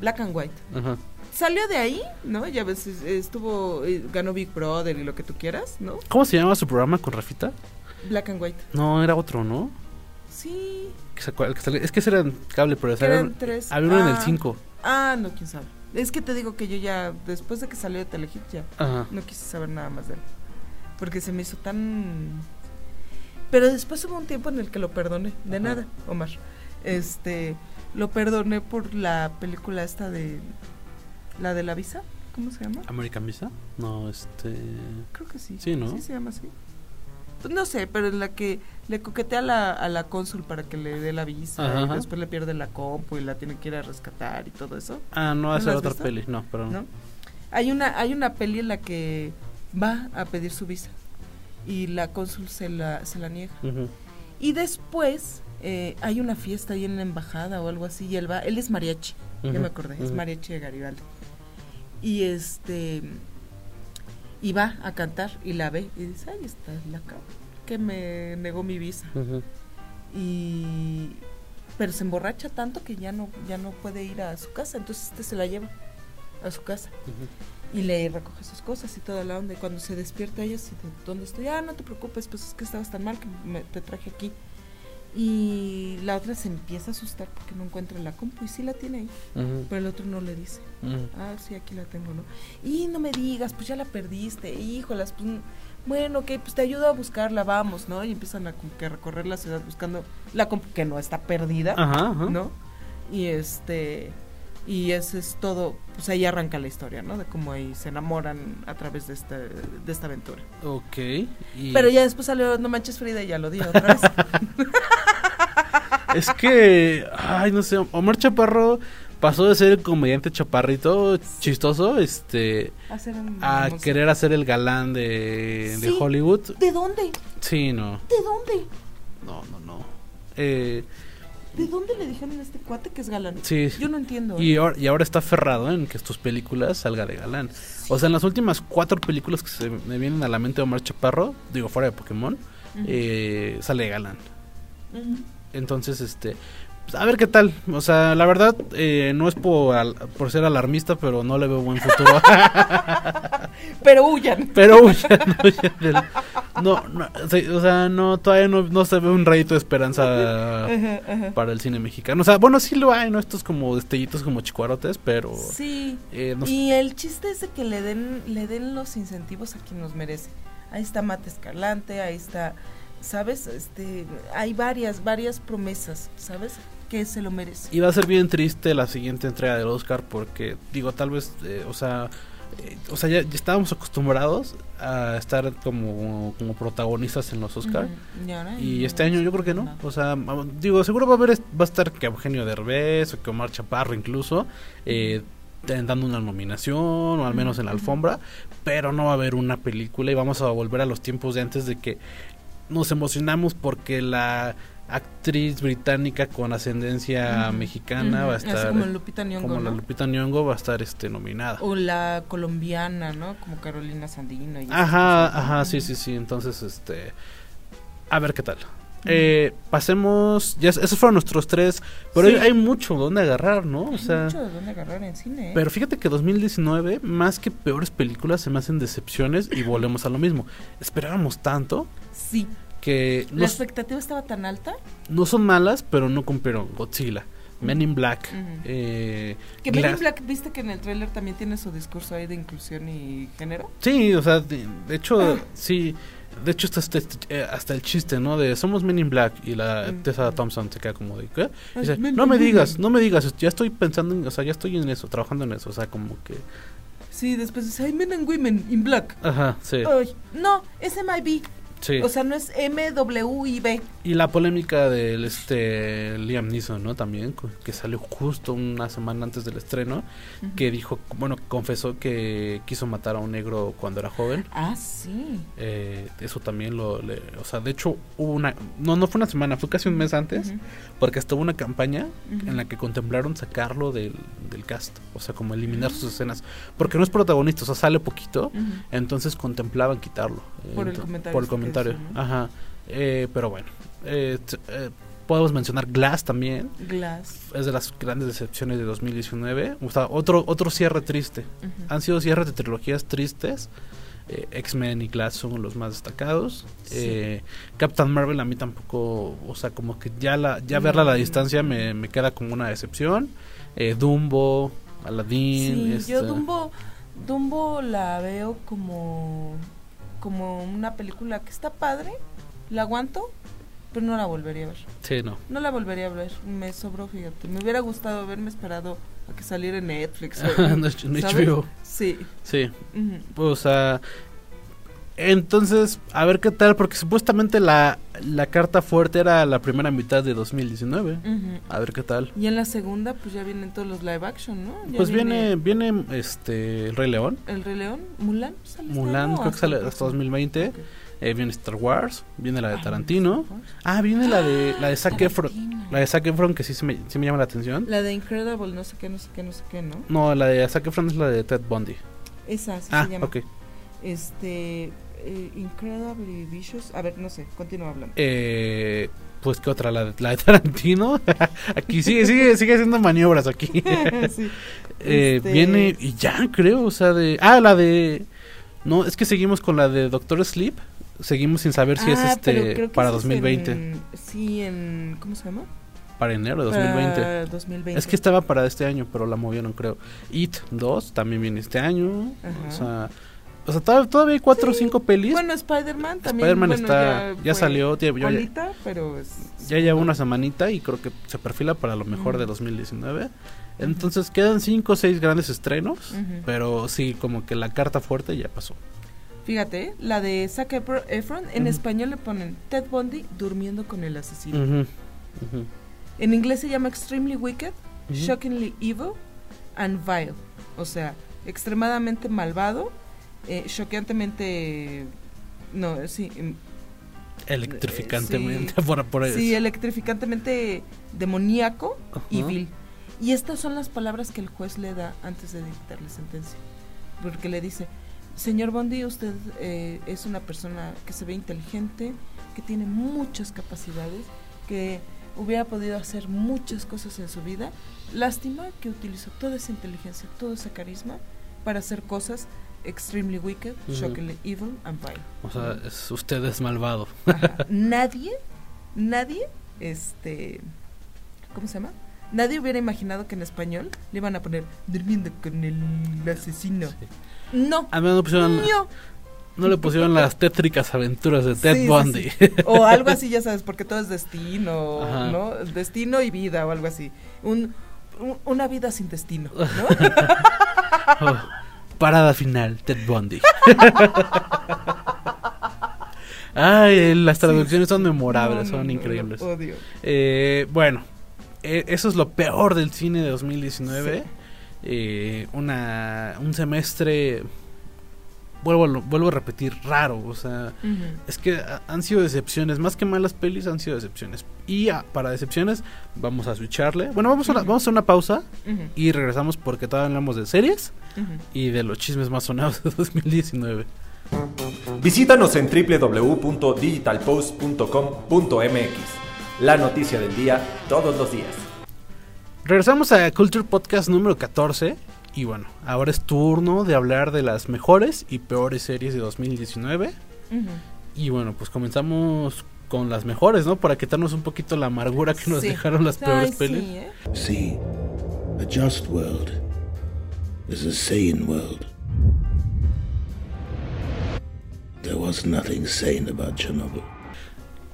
Black and White. ajá. Salió de ahí, ¿no? Ya ves, es- estuvo, eh, ganó Big Brother y lo que tú quieras, ¿no? ¿Cómo se llama su programa con Rafita? Black and White. No, era otro, ¿no? Sí. Es que ese era en cable, pero ese que era- eran tres. había uno en el Ah, 5. Ah, no, quién sabe. Es que te digo que yo ya, después de que salió de Telehit, ya Ajá. no quise saber nada más de él. Porque se me hizo tan... Pero después hubo un tiempo en el que lo perdoné. De Ajá. nada, Omar. Este, lo perdoné por la película esta de... La de la visa. ¿Cómo se llama? ¿American Visa? No, este. Creo que sí. Sí, ¿no? Sí, se llama así. pues no sé, pero en la que le coquetea a la, a la cónsul para que le dé la visa Ajá, y ajá. después le pierde la compu y la tiene que ir a rescatar y todo eso. Ah, no va a ¿No ser otra visto? peli, no, pero ¿no? Hay una, hay una peli en la que va a pedir su visa y la cónsul se la, se la niega. Y después eh, hay una fiesta ahí en la embajada o algo así y él va, él es mariachi, ya Ujú, me acordé, es mariachi de Garibaldi. Y este y va a cantar y la ve y dice, ahí está la cabra que me negó mi visa. Y pero se emborracha tanto que ya no ya no puede ir a su casa, entonces este se la lleva a su casa y le recoge sus cosas y toda la onda. Y cuando se despierta ella, de, ¿dónde estoy? Ah, no te preocupes, pues es que estabas tan mal que me, te traje aquí. Y la otra se empieza a asustar porque no encuentra la compu y sí la tiene ahí, pero el otro no le dice. Ah, sí, aquí la tengo, ¿no? Y no me digas, pues ya la perdiste, híjolas, pues bueno, ok, pues te ayudo a buscarla, vamos, ¿no? Y empiezan a que recorrer la ciudad buscando la compu que no está perdida, Ajá, ajá. ¿no? Y este y eso es todo, pues ahí arranca la historia, ¿no? De cómo ahí se enamoran a través de esta, de esta aventura. Ok. y- Pero ya después salió No Manches Frida y ya lo di otra vez. Es que, ay, no sé, Omar Chaparro pasó de ser el comediante chaparrito chistoso, este, Hacer un- a querer hacer el galán de, de Sí. Hollywood. ¿De dónde? Sí, no, ¿De dónde? no, no, no. Eh, ¿De dónde le dijeron a este cuate que es galán? Sí. Yo no entiendo. y, ¿eh? ahora, y ahora está aferrado en que tus películas salga de galán. O sea, en las últimas cuatro películas que se me vienen a la mente de Omar Chaparro, digo fuera de Pokémon, eh, sale de galán. Entonces, este, pues, a ver qué tal. O sea, la verdad, eh, no es por, al- por ser alarmista, pero no le veo buen futuro. Pero huyan. pero huyan, huyan del- no, no, o sea, no, todavía no, no se ve un rayito de esperanza Ajá, ajá. para el cine mexicano. O sea, bueno, sí lo hay, ¿no? Estos como destellitos como chicuarotes, pero... Sí. eh, no- Y el chiste es de que le den, le den los incentivos a quien los merece. Ahí está Mate Escalante, ahí está, ¿sabes? Este, hay varias, varias promesas, ¿sabes? Que se lo merece. Y va a ser bien triste la siguiente entrega del Oscar porque, digo, tal vez, eh, o sea, eh, o sea, ya, ya estábamos acostumbrados a estar como, como protagonistas en los Oscar. Y este año yo creo que no. O sea, digo, seguro va a haber, va a estar que Eugenio Derbez o que Omar Chaparro incluso, eh, dando una nominación o al menos en la alfombra, pero no va a haber una película y vamos a volver a los tiempos de antes de que nos emocionamos porque la actriz británica con ascendencia mexicana va a estar como Lupita Nyong'o, como la. Lupita Nyong'o va a estar este nominada. O la colombiana, ¿no? Como Carolina Sandino. Y Ajá, ajá, sí, sí, sí. Entonces, este. A ver qué tal. Eh, pasemos. Ya, es- esos fueron nuestros tres. Pero Sí. hay, hay mucho donde agarrar, ¿no? O Hay sea. mucho de dónde agarrar en cine, ¿eh? Pero fíjate que 2019, más que peores películas, se me hacen decepciones y volvemos a lo mismo. Esperábamos tanto Sí. Que La expectativa estaba tan alta no son malas, pero no cumplieron. Godzilla, Men in Black, Ujú. eh, Que Men in Black, ¿viste que en el tráiler también tiene su discurso ahí de inclusión y género? Sí, o sea, de, de hecho, Ah. sí. De hecho, está hasta, eh, hasta el chiste, ¿no? De somos Men in Black y la Mm. Tessa Thompson se queda como de, ¿qué? Y dice, Men no me Black". digas, no me digas, ya estoy pensando, en, o sea, ya estoy en eso, trabajando en eso, o sea, como que... Sí, después dice, ay, Men and Women in Black. Ajá, sí, Ay, no, es MIB. Sí. O sea, no es MWIB. y la polémica del este Liam Neeson, ¿no? También, que salió justo una semana antes del estreno, que dijo, bueno, confesó que quiso matar a un negro cuando era joven. Ah, sí. Eh, eso también lo, le- o sea, de hecho hubo una, no, no fue una semana, fue casi un mes antes, Ujú. porque estuvo una campaña en la que contemplaron sacarlo del, del cast, o sea, como eliminar sus escenas, porque no es protagonista, o sea, sale poquito, entonces contemplaban quitarlo. Por el comentario Por el este ajá. Eh, pero bueno, eh, eh, podemos mencionar Glass también, Glass. es de las grandes decepciones de 2019, o sea, otro, otro cierre triste. Han sido cierres de trilogías tristes. Eh, X-Men y Glass son los más destacados. Sí. Eh, Captain Marvel a mí tampoco, o sea, como que ya la ya verla a la Mm. distancia me, me queda como una decepción. Eh, Dumbo, Aladdin. Sí, este, yo Dumbo, Dumbo la veo como, como una película que está padre, la aguanto, pero no la volvería a ver. Sí, no. No la volvería a ver, me sobró, fíjate. Me hubiera gustado haberme esperado a que saliera en Netflix. No. HBO. Sí. Sí, ujú. o sea, Entonces, a ver qué tal, porque supuestamente la, la carta fuerte era la primera mitad de 2019. Ujú. A ver qué tal. Y en la segunda, pues ya vienen todos los live action, ¿no? Ya Pues viene, viene este el Rey León, El Rey León, Mulan. ¿sale este Mulan, creo que sale hasta próximo? 2020. Ok. eh, viene Star Wars, viene la de Ay, Tarantino. Ah, viene la de la de Zac Efron, la de Zac Efron que sí, se me, sí me llama la atención. La de Incredible, no sé qué, no sé qué, no sé qué, ¿no? No, la de Zac Efron es la de Ted Bundy. Esa sí Ah, se llama. ok. Este. Eh, Incredibly Vicious. A ver, no sé, continúa hablando. Eh, pues qué otra, la de, la de Tarantino. aquí sigue, sigue, sigue haciendo maniobras aquí. Sí. Eh, Este- Viene y ya creo, o sea, de... Ah, la de... No, es que seguimos con la de Doctor Sleep. Seguimos sin saber si es Ah, este para ese es 2020. en- sí, en. ¿Cómo se llama? Para enero de 2020. Para 2020. Es que estaba para este año, pero la movieron, creo. It 2 también viene este año. Ajá. O sea, o sea todavía, todavía hay cuatro o cinco pelis. Bueno, Spider-Man también. Spider-Man bueno, está- ya fue salió, ya- ya- colita, pero es. ya lleva una semanita y creo que se perfila para lo mejor de Ujú. 2019. Entonces quedan cinco o seis grandes estrenos, Ujú. pero sí, como que la carta fuerte ya pasó. Fíjate, la de Zac Efro- Efron, en español le ponen Ted Bundy durmiendo con el asesino. En inglés se llama Extremely Wicked. Shockingly Evil and Vile. O sea, extremadamente malvado, choqueantemente... No, sí. em, Electrificantemente sí. por, por eso. Sí, electrificantemente demoníaco y vil. Y estas son las palabras que el juez le da antes de dictarle sentencia. Porque le dice, señor Bondi, usted eh, es una persona que se ve inteligente, que tiene muchas capacidades, que hubiera podido hacer muchas cosas en su vida. Lástima que utilizó toda esa inteligencia, todo ese carisma para hacer cosas extremely wicked, shockingly evil and vile. O sea, es, usted es malvado. Ajá. nadie, nadie, este, ¿cómo se llama? Nadie hubiera imaginado que en español le iban a poner durmiendo con el asesino. No. A mí no, pusieron, No. no le pusieron las tétricas aventuras de Ted Sí, sí, Bundy. sí. O algo así, ya sabes, porque todo es destino, Ajá. ¿no? Destino y vida o algo así. Un, un- una vida sin destino, ¿no? Oh, parada final, Ted Bundy. Ay, las traducciones son memorables, No, no, son increíbles. odio. Eh, bueno, eh, eso es lo peor del cine de 2019. Eh, una, un semestre, vuelvo, a lo- vuelvo a repetir, raro. O sea, es que ha- han sido decepciones. Más que malas pelis, han sido decepciones. Y para decepciones, vamos a switcharle. Bueno, vamos a, vamos a una pausa y regresamos porque todavía hablamos de series y de los chismes más sonados de 2019. Visítanos en www.digitalpost.com.mx. La noticia del día todos los días. Regresamos a Culture Podcast número 14. Y bueno, ahora es turno de hablar de las mejores y peores series de 2019. Ujú. Y bueno, pues comenzamos con las mejores, ¿no? Para quitarnos un poquito la amargura que nos Sí. dejaron las Ay, peores sí, pelis. ¿eh? See, a just world is a sane world. There was nothing sane about Chernobyl.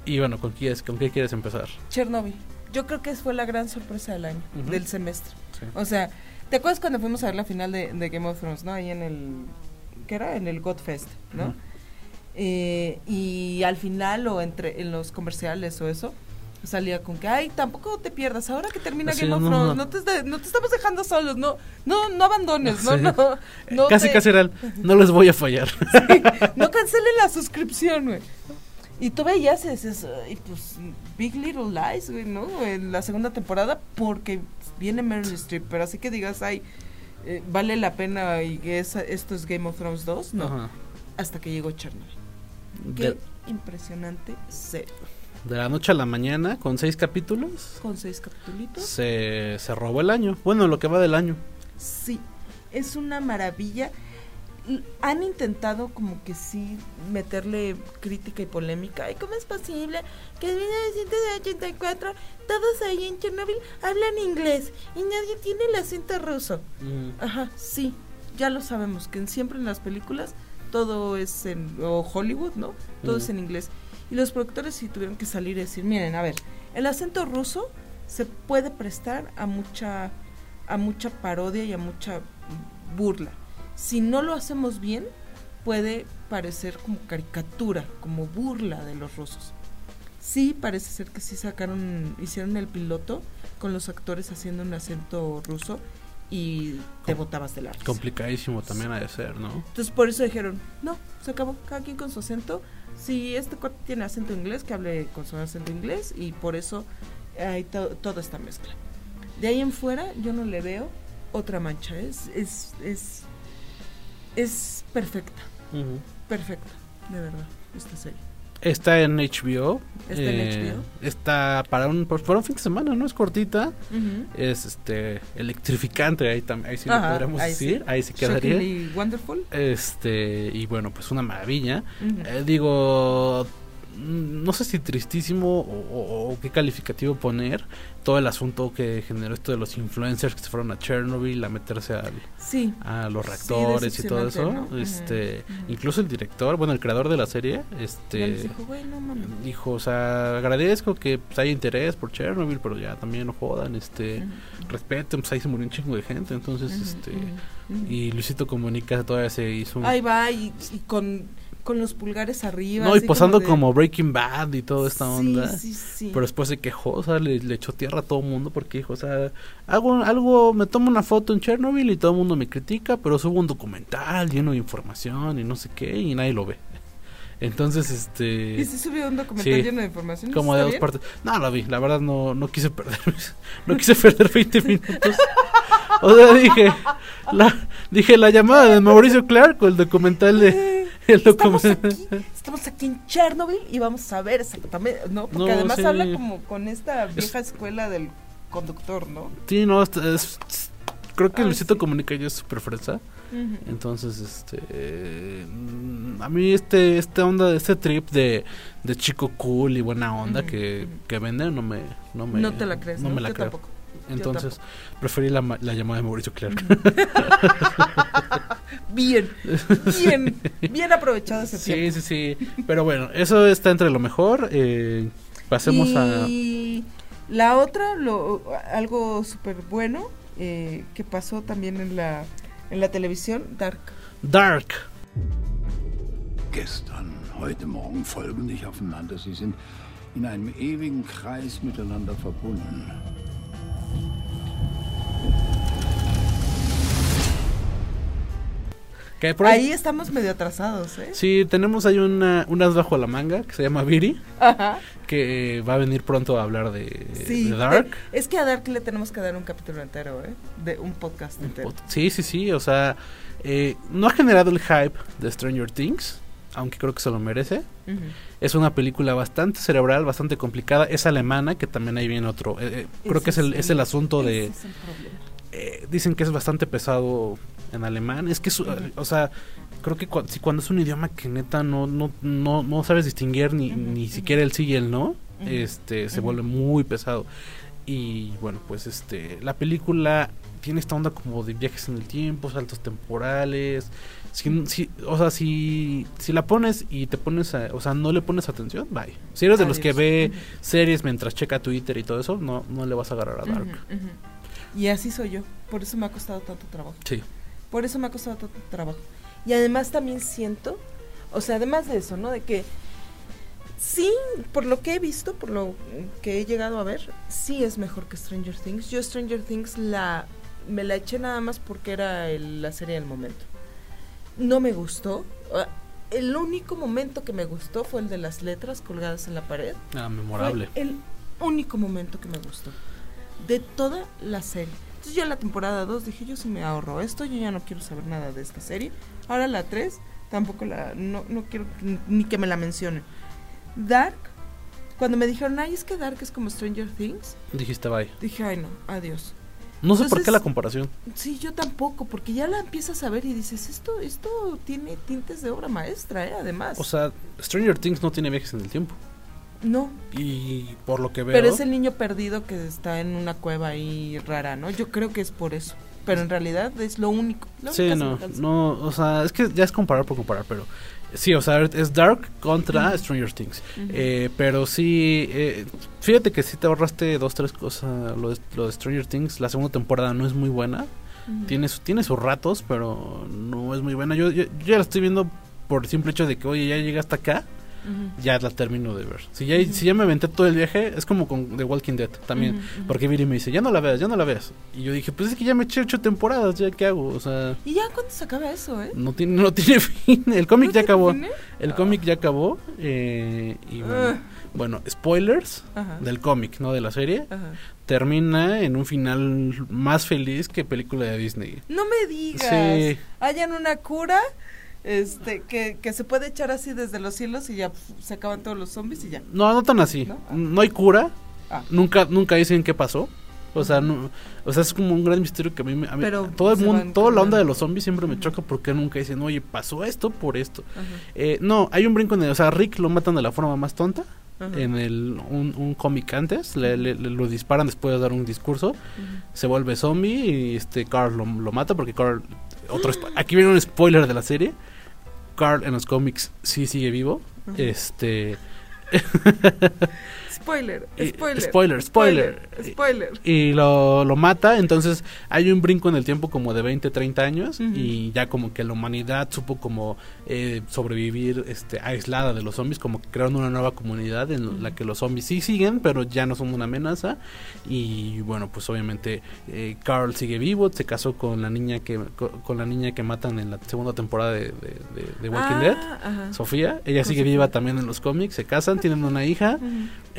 Y bueno, ¿con, qué, ¿con qué quieres empezar? Chernobyl. Yo creo que fue la gran sorpresa del año, del semestre. Sí. O sea, ¿te acuerdas cuando fuimos a ver la final de, de Game of Thrones, no? Ahí en el, ¿qué era? En el Godfest, ¿no? Eh, y al final o entre en los comerciales o eso, salía con que, ay, tampoco te pierdas, ahora que termina Game of no, Thrones, no. te, esté- no te estamos dejando solos, no, no, no abandones, no, Sí. no, no, casi, te- casi era el, no les voy a fallar. no cancelen la suscripción, güey. Y tú veías y decías, "Ay, pues, Big Little Lies, güey, ¿no? En la segunda temporada, porque viene Meryl Streep, pero así que digas, ay, eh, vale la pena y que esto es Game of Thrones 2, no. Ajá. Hasta que llegó Chernobyl. Qué De, impresionante serie. de la noche a la mañana, con seis capítulos, Con seis capítulos. se, se robó el año. Bueno, lo que va del año. Sí, es una maravilla. Han intentado como que sí meterle crítica y polémica. ¿Y cómo es posible que en 1984 todos ahí en Chernobyl hablan inglés y nadie tiene el acento ruso? Ajá, sí, ya lo sabemos, que siempre en las películas todo es en o Hollywood, ¿no? Todo Mm. es en inglés. Y los productores sí tuvieron que salir y decir, miren, a ver, el acento ruso se puede prestar a mucha a mucha parodia y a mucha burla. Si no lo hacemos bien, puede parecer como caricatura, como burla de los rusos. Sí, parece ser que sí sacaron, hicieron el piloto con los actores haciendo un acento ruso y te botabas de la risa. Complicadísimo también ha de ser, ¿no? Entonces por eso dijeron, no, se acabó, cada quien con su acento. Si este cuate tiene acento inglés, que hable con su acento inglés y por eso hay to- toda esta mezcla. De ahí en fuera yo no le veo otra mancha, es, es, es, es perfecta, perfecta, de verdad, esta serie. Está en HBO. Está en HBO. Está para un, para un fin de semana, ¿no? Es cortita. Es este electrificante, ahí, ahí sí Ajá, lo podríamos ahí sí. decir. Ahí sí quedaría. Wonderful. Este, y bueno, pues una maravilla. Eh, digo, no sé si tristísimo o, o- o qué calificativo poner todo el asunto que generó esto de los influencers que se fueron a Chernobyl a meterse al, Sí. a los Sí, reactores y todo eso. Este, incluso el director, bueno, el creador de la serie, este dijo, güey, no mames. dijo, o sea, agradezco que pues, haya interés por Chernobyl, pero ya también no jodan, este, respeten, pues ahí se murió un chingo de gente, entonces, este, y Luisito Comunica todavía se hizo un... Ahí va y, y con, con los pulgares arriba. no, y posando de- como, Breaking Bad y toda esta Sí, onda. sí, sí. Pero después se quejó, o sea, le, le echó tierra a todo el mundo porque dijo, o sea, hago algo, me tomo una foto en Chernobyl y todo el mundo me critica, pero subo un documental lleno de información y no sé qué y nadie lo ve. Entonces, este... ¿Y si subió un documental Sí, lleno de información? Como de ¿Está dos bien? partes. No, lo vi, la verdad no, no quise perder, no quise perder 20 minutos. O sea, dije, la, dije la llamada de Mauricio Clark o el documental de... Estamos aquí, estamos aquí en Chernobyl y vamos a ver exactamente, ¿no? Porque No, además sí. habla como con esta vieja escuela del conductor, ¿no? Sí, no, es, es- creo que Ay, Luisito sí. Comunica ya es súper fresa. Entonces, este. eh, mm, a mí, este esta onda, este trip de, de chico cool y buena onda que, que vende, no me. No, me, No te la crees, ¿no? me la creo. tampoco. Entonces, preferí la, ma- la llamada de Mauricio Clark. Bien, bien, bien aprovechado ese sí, tiempo. sí, sí. Pero bueno, eso está entre lo mejor. eh, pasemos a. Y la otra, lo, algo súper bueno eh, que pasó también en la, en la televisión, Dark. Dark. Gestern, heute Morgen folgen nicht aufeinander. Sie sind in einem ewigen Kreis miteinander verbunden. Que por ahí- Ahí estamos medio atrasados, ¿eh? Sí, tenemos ahí una, un as bajo la manga que se llama Viri, Ajá. que va a venir pronto a hablar de, Sí, de Dark. eh, es que a Dark le tenemos que dar un capítulo entero, ¿eh? De un podcast entero. Sí, sí, sí, o sea, eh, no ha generado el hype de Stranger Things, aunque creo que se lo merece. Ujú. Es una película bastante cerebral, bastante complicada, es alemana, que también ahí viene otro. eh, eh, creo que es el, es el asunto de... es eh, dicen que es bastante pesado en alemán. Es que, es, eh, o sea, creo que si cuando es un idioma que neta no no no, no sabes distinguir ni, ni siquiera el sí y el no, este se vuelve muy pesado. Y bueno, pues este la película tiene esta onda como de viajes en el tiempo, saltos temporales. Si, si- o sea, si, si la pones y te pones a, o sea, no le pones atención, bye. Si eres de los que ve series mientras checa Twitter y todo eso, no no le vas a agarrar a Dark. Y así soy yo. Por eso me ha costado tanto trabajo. Sí. Por eso me ha costado tanto trabajo. Y además también siento, o sea, además de eso, ¿no? De que sí, por lo que he visto, por lo que he llegado a ver, sí es mejor que Stranger Things. Yo Stranger Things la me la eché nada más porque era el- la serie del momento. No me gustó. Ah, El único momento que me gustó fue el de las letras colgadas en la pared. Ah, memorable. Fue el único momento que me gustó de toda la serie. Entonces yo la temporada 2 dije, yo sí me ahorro esto, yo ya no quiero saber nada de esta serie. Ahora la 3 tampoco la no, no quiero ni que me la mencionen. Dark, cuando me dijeron, "Ay, es que Dark es como Stranger Things", Dijiste bye. dije, "Ay, no, adiós." No sé por qué la comparación. Sí, yo tampoco, porque ya la empiezas a ver y dices, "Esto esto tiene tintes de obra maestra, eh, además." O sea, Stranger Things no tiene viajes en el tiempo. no, Y por lo que veo. Pero es el niño perdido que está en una cueva ahí rara, ¿no? Yo creo que es por eso. Pero en realidad es lo único. Sí, no, no, o sea, es que ya es comparar por comparar, pero sí, o sea, es Dark contra. Stranger Things. Eh, pero sí, eh, fíjate que sí te ahorraste dos, tres cosas. Lo de, lo de Stranger Things, la segunda temporada no es muy buena. Tiene, su- tiene sus ratos, pero no es muy buena. Yo, yo, yo ya la estoy viendo por el simple hecho de que, oye, ya llegué hasta acá, Ya la termino de ver. Si ya, si ya me aventé todo el viaje, es como con The Walking Dead también. Porque Billy me dice, ya no la veas, ya no la veas. Y yo dije, pues es que ya me eché ocho temporadas, ¿ya qué hago? O sea, ¿Y ya cuándo se acaba eso, eh? no tiene, no tiene fin. El cómic ¿No ya acabó. fin, eh? El cómic ya acabó. eh, y bueno, bueno, spoilers del cómic, no de la serie. Termina en un final más feliz que película de Disney. No me digas. Sí. Hayan una cura este que, que se puede echar así desde los cielos y ya pf, se acaban todos los zombies y ya. No, no tan así. ¿No? ¿No? hay cura. Ah. Nunca, nunca dicen qué pasó. O sea, no, o sea, es como un gran misterio que a mí, me- a mí- Pero todo el mundo, toda la onda de los zombies siempre me choca porque nunca dicen, oye, pasó esto por esto. Eh, no, hay un brinco en el, o sea, Rick lo matan de la forma más tonta. Ajá. En el, un, un cómic antes, le, le- le- lo disparan después de dar un discurso, se vuelve zombie y este Carl lo, lo mata porque Carl, otro, aquí viene un spoiler de la serie, Carl en los cómics sí sigue vivo, este, Spoiler, spoiler. spoiler, spoiler. Spoiler. y lo, lo mata, entonces hay un brinco en el tiempo como de 20, 30 años y ya como que la humanidad supo como eh, sobrevivir este, aislada de los zombies, como que crearon una nueva comunidad en la que los zombies sí siguen, pero ya no son una amenaza y bueno, pues obviamente eh, Carl sigue vivo, se casó con la niña que co- con, la niña que matan en la segunda temporada de, de, de- de Walking Ah, Dead. ajá. Sofía, ella sigue viva también en los cómics, se casan, tienen una hija.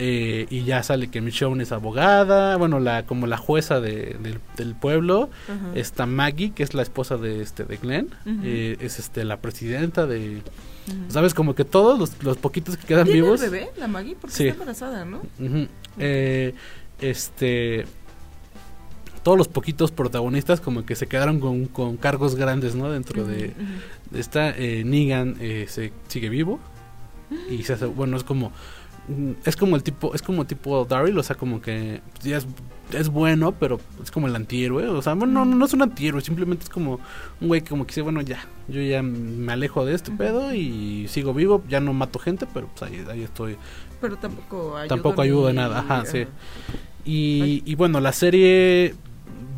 Eh, y ya sale que Michonne es abogada, bueno, la como la jueza de- del, del pueblo, Ajá. está Maggie, que es la esposa de este de Glenn, eh, es este la presidenta de, sabes, como que todos los, los poquitos que quedan ¿Tiene vivos, bebé, la Maggie? Porque Sí. está embarazada, ¿no? Eh, este todos los poquitos protagonistas como que se quedaron con, con cargos grandes, ¿no? Dentro de, de esta eh, Negan eh, se sigue vivo y se hace bueno es como es como el tipo es como tipo Daryl o sea como que ya es, es bueno pero es como el antihéroe o sea bueno no, no, es un antihéroe simplemente es como un güey que como que dice bueno ya yo ya me alejo de este pedo y sigo vivo ya no mato gente pero pues ahí, ahí estoy Pero tampoco ayuda. tampoco ayuda en nada ajá sí y, y bueno la serie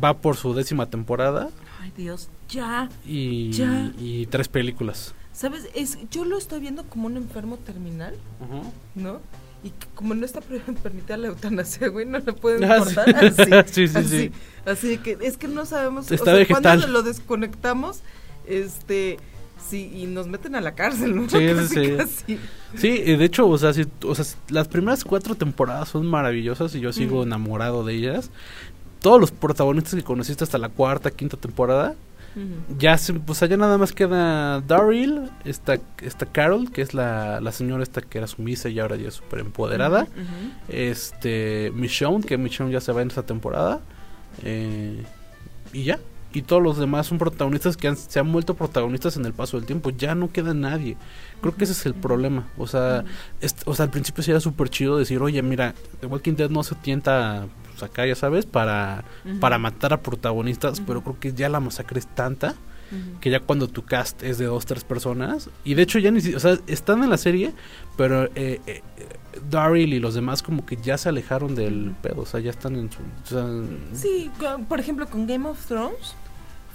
va por su décima temporada Ay, Dios, ya. y, Ya. y tres películas ¿Sabes? Es, yo lo estoy viendo como un enfermo terminal, ¿no? Y que como no está permitida la eutanasia, güey, no le pueden Ah, cortar sí. así. Sí, sí, así, sí. Así que es que no sabemos. Está o sea. Cuando lo desconectamos, este, sí, y nos meten a la cárcel, ¿no? Sí, sí, Casi, sí. casi. Sí, de hecho, o sea, si- o sea, las primeras cuatro temporadas son maravillosas y yo sigo Ujú. enamorado de ellas. Todos los protagonistas que conociste hasta la cuarta, quinta temporada, Ya se, sea, ya nada más queda Daryl, esta, esta Carol, que es la, la señora esta que era sumisa y ahora ya es súper empoderada. Este, Michonne, que Michonne ya se va en esta temporada. eh, y ya. Y todos los demás son protagonistas que han- se han vuelto protagonistas en el paso del tiempo. Ya no queda nadie. Creo que ese es el problema. O sea, o sea al principio sí era súper chido decir, oye, mira, The Walking Dead no se tienta pues, acá, ya sabes, para, para matar a protagonistas. Pero creo que ya la masacre es tanta que ya cuando tu cast es de dos, tres personas, y de hecho ya ni si- o sea, están en la serie, pero eh, eh, Daryl y los demás como que ya se alejaron del pedo, o sea, ya están en su... o sea, Sí, por ejemplo, con Game of Thrones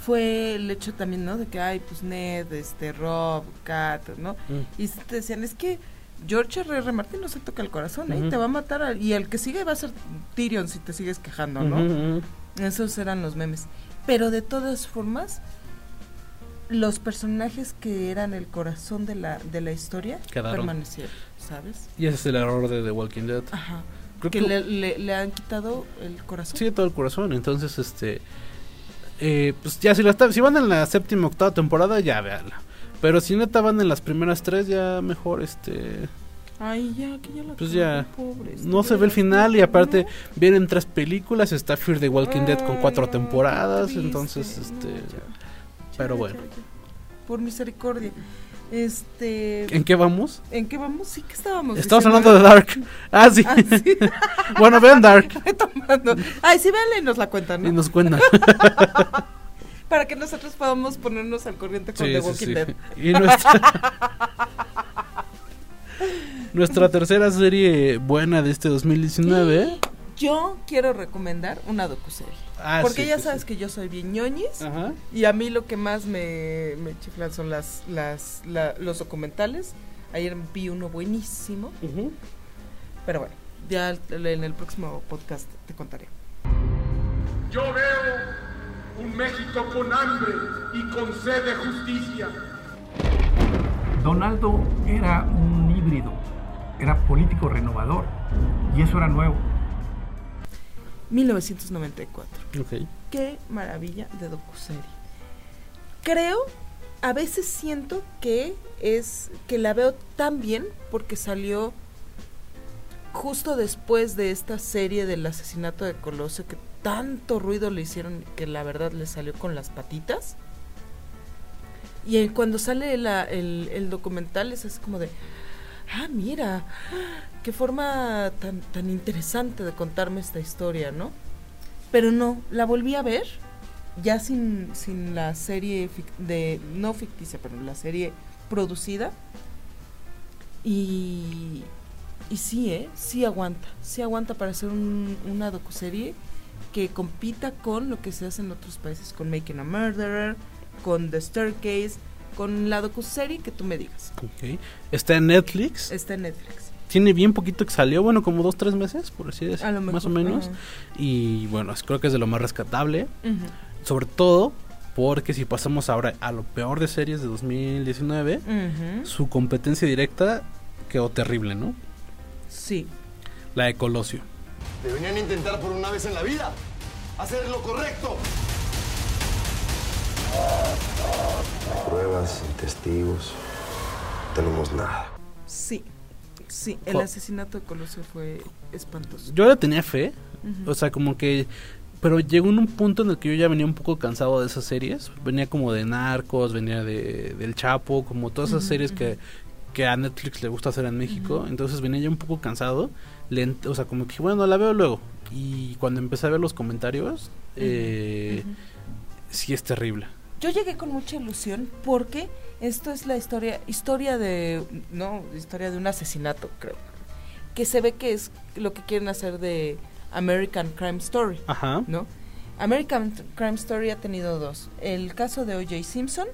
fue el hecho también, ¿no? De que, ay, pues Ned, este, Rob, Kat, ¿no? Mm. Y te decían, es que George R. R. Martin no se toca el corazón, ¿eh? Ujú. Te va a matar. a- y el que sigue va a ser Tyrion si te sigues quejando, ¿no? Ujú, ujú. Esos eran los memes. Pero de todas formas, los personajes que eran el corazón de la, de la historia Quedaron. permanecieron, ¿sabes? Y ese es el error de The Walking Dead. Ajá. Creo que que- le, le- le han quitado el corazón. Sí, todo el corazón, entonces, este... eh, pues ya, si, la está- si van en la séptima, octava temporada, ya véanla. Pero si neta van en las primeras tres, ya mejor, este... Ay, ya, que ya la Pues ya, acabó, pobres, no se ve el final y no, aparte no. vienen tres películas, está Fear the Walking Dead con cuatro Ay, temporadas, triste, entonces no, este ya, pero ya, bueno. ya. Por misericordia. Este. ¿En qué vamos? ¿En qué vamos? Sí, que estábamos. Estamos hablando de Dark. Ah, sí. Ah, sí. bueno, vean Dark. Ay, sí, véanla y nos la cuentan, ¿no? y nos cuentan. Para que nosotros podamos ponernos al corriente con Sí, The Walking sí. Dead. Y nuestra nuestra tercera serie buena de este 2019. Yo quiero recomendar una docuserie. Ah, Porque sí, ya sí, sabes sí. que yo soy bien ñoñis. Ajá. Y a mí lo que más me, me chiflan son las, las, la- los documentales. Ayer vi uno buenísimo. Pero bueno, ya en el próximo podcast te contaré. Yo veo un México con hambre y con sed de justicia. Donaldo era un híbrido, era político renovador y eso era nuevo. 1994. Ok. Qué maravilla de docuserie. Creo, a veces siento que es que la veo tan bien porque salió justo después de esta serie del asesinato de Colosio que tanto ruido le hicieron que la verdad le salió con las patitas. Y cuando sale el, documental es así como de, ah, mira, qué forma tan, interesante de contarme esta historia, ¿no? Pero no, la volví a ver, ya sin, la serie de, no ficticia, pero la serie producida. Y, sí, ¿eh? Sí aguanta, sí aguanta para hacer un- una docuserie que compita con lo que se hace en otros países, con Making a Murderer, con The Staircase, con la docuserie que tú me digas. Ok. Está en Netflix. Está en Netflix. Tiene bien poquito que salió, bueno, como dos, tres meses, por así decirlo, lo más o menos. Y bueno, creo que es de lo más rescatable. Sobre todo porque si pasamos ahora a lo peor de series de 2019, Ujú. su competencia directa quedó terrible, ¿no? Sí. La de Colosio. Deberían intentar por una vez en la vida hacer lo correcto. Pruebas y testigos. No tenemos nada. Sí, sí, el asesinato de Colosio fue espantoso. Yo le tenía fe, o sea, como que... Pero llegó en un punto en el que yo ya venía un poco cansado de esas series. Venía como de Narcos, venía de del Chapo, como todas esas series que, que a Netflix le gusta hacer en México. Entonces venía ya un poco cansado. Le o sea, como que bueno, la veo luego. Y cuando empecé a ver los comentarios, eh, sí es terrible. Yo llegué con mucha ilusión porque esto es la historia, historia de, no, historia de un asesinato, creo. Que se ve que es lo que quieren hacer de American Crime Story, Ajá. ¿no? American Crime Story ha tenido dos, el caso de O.J. Simpson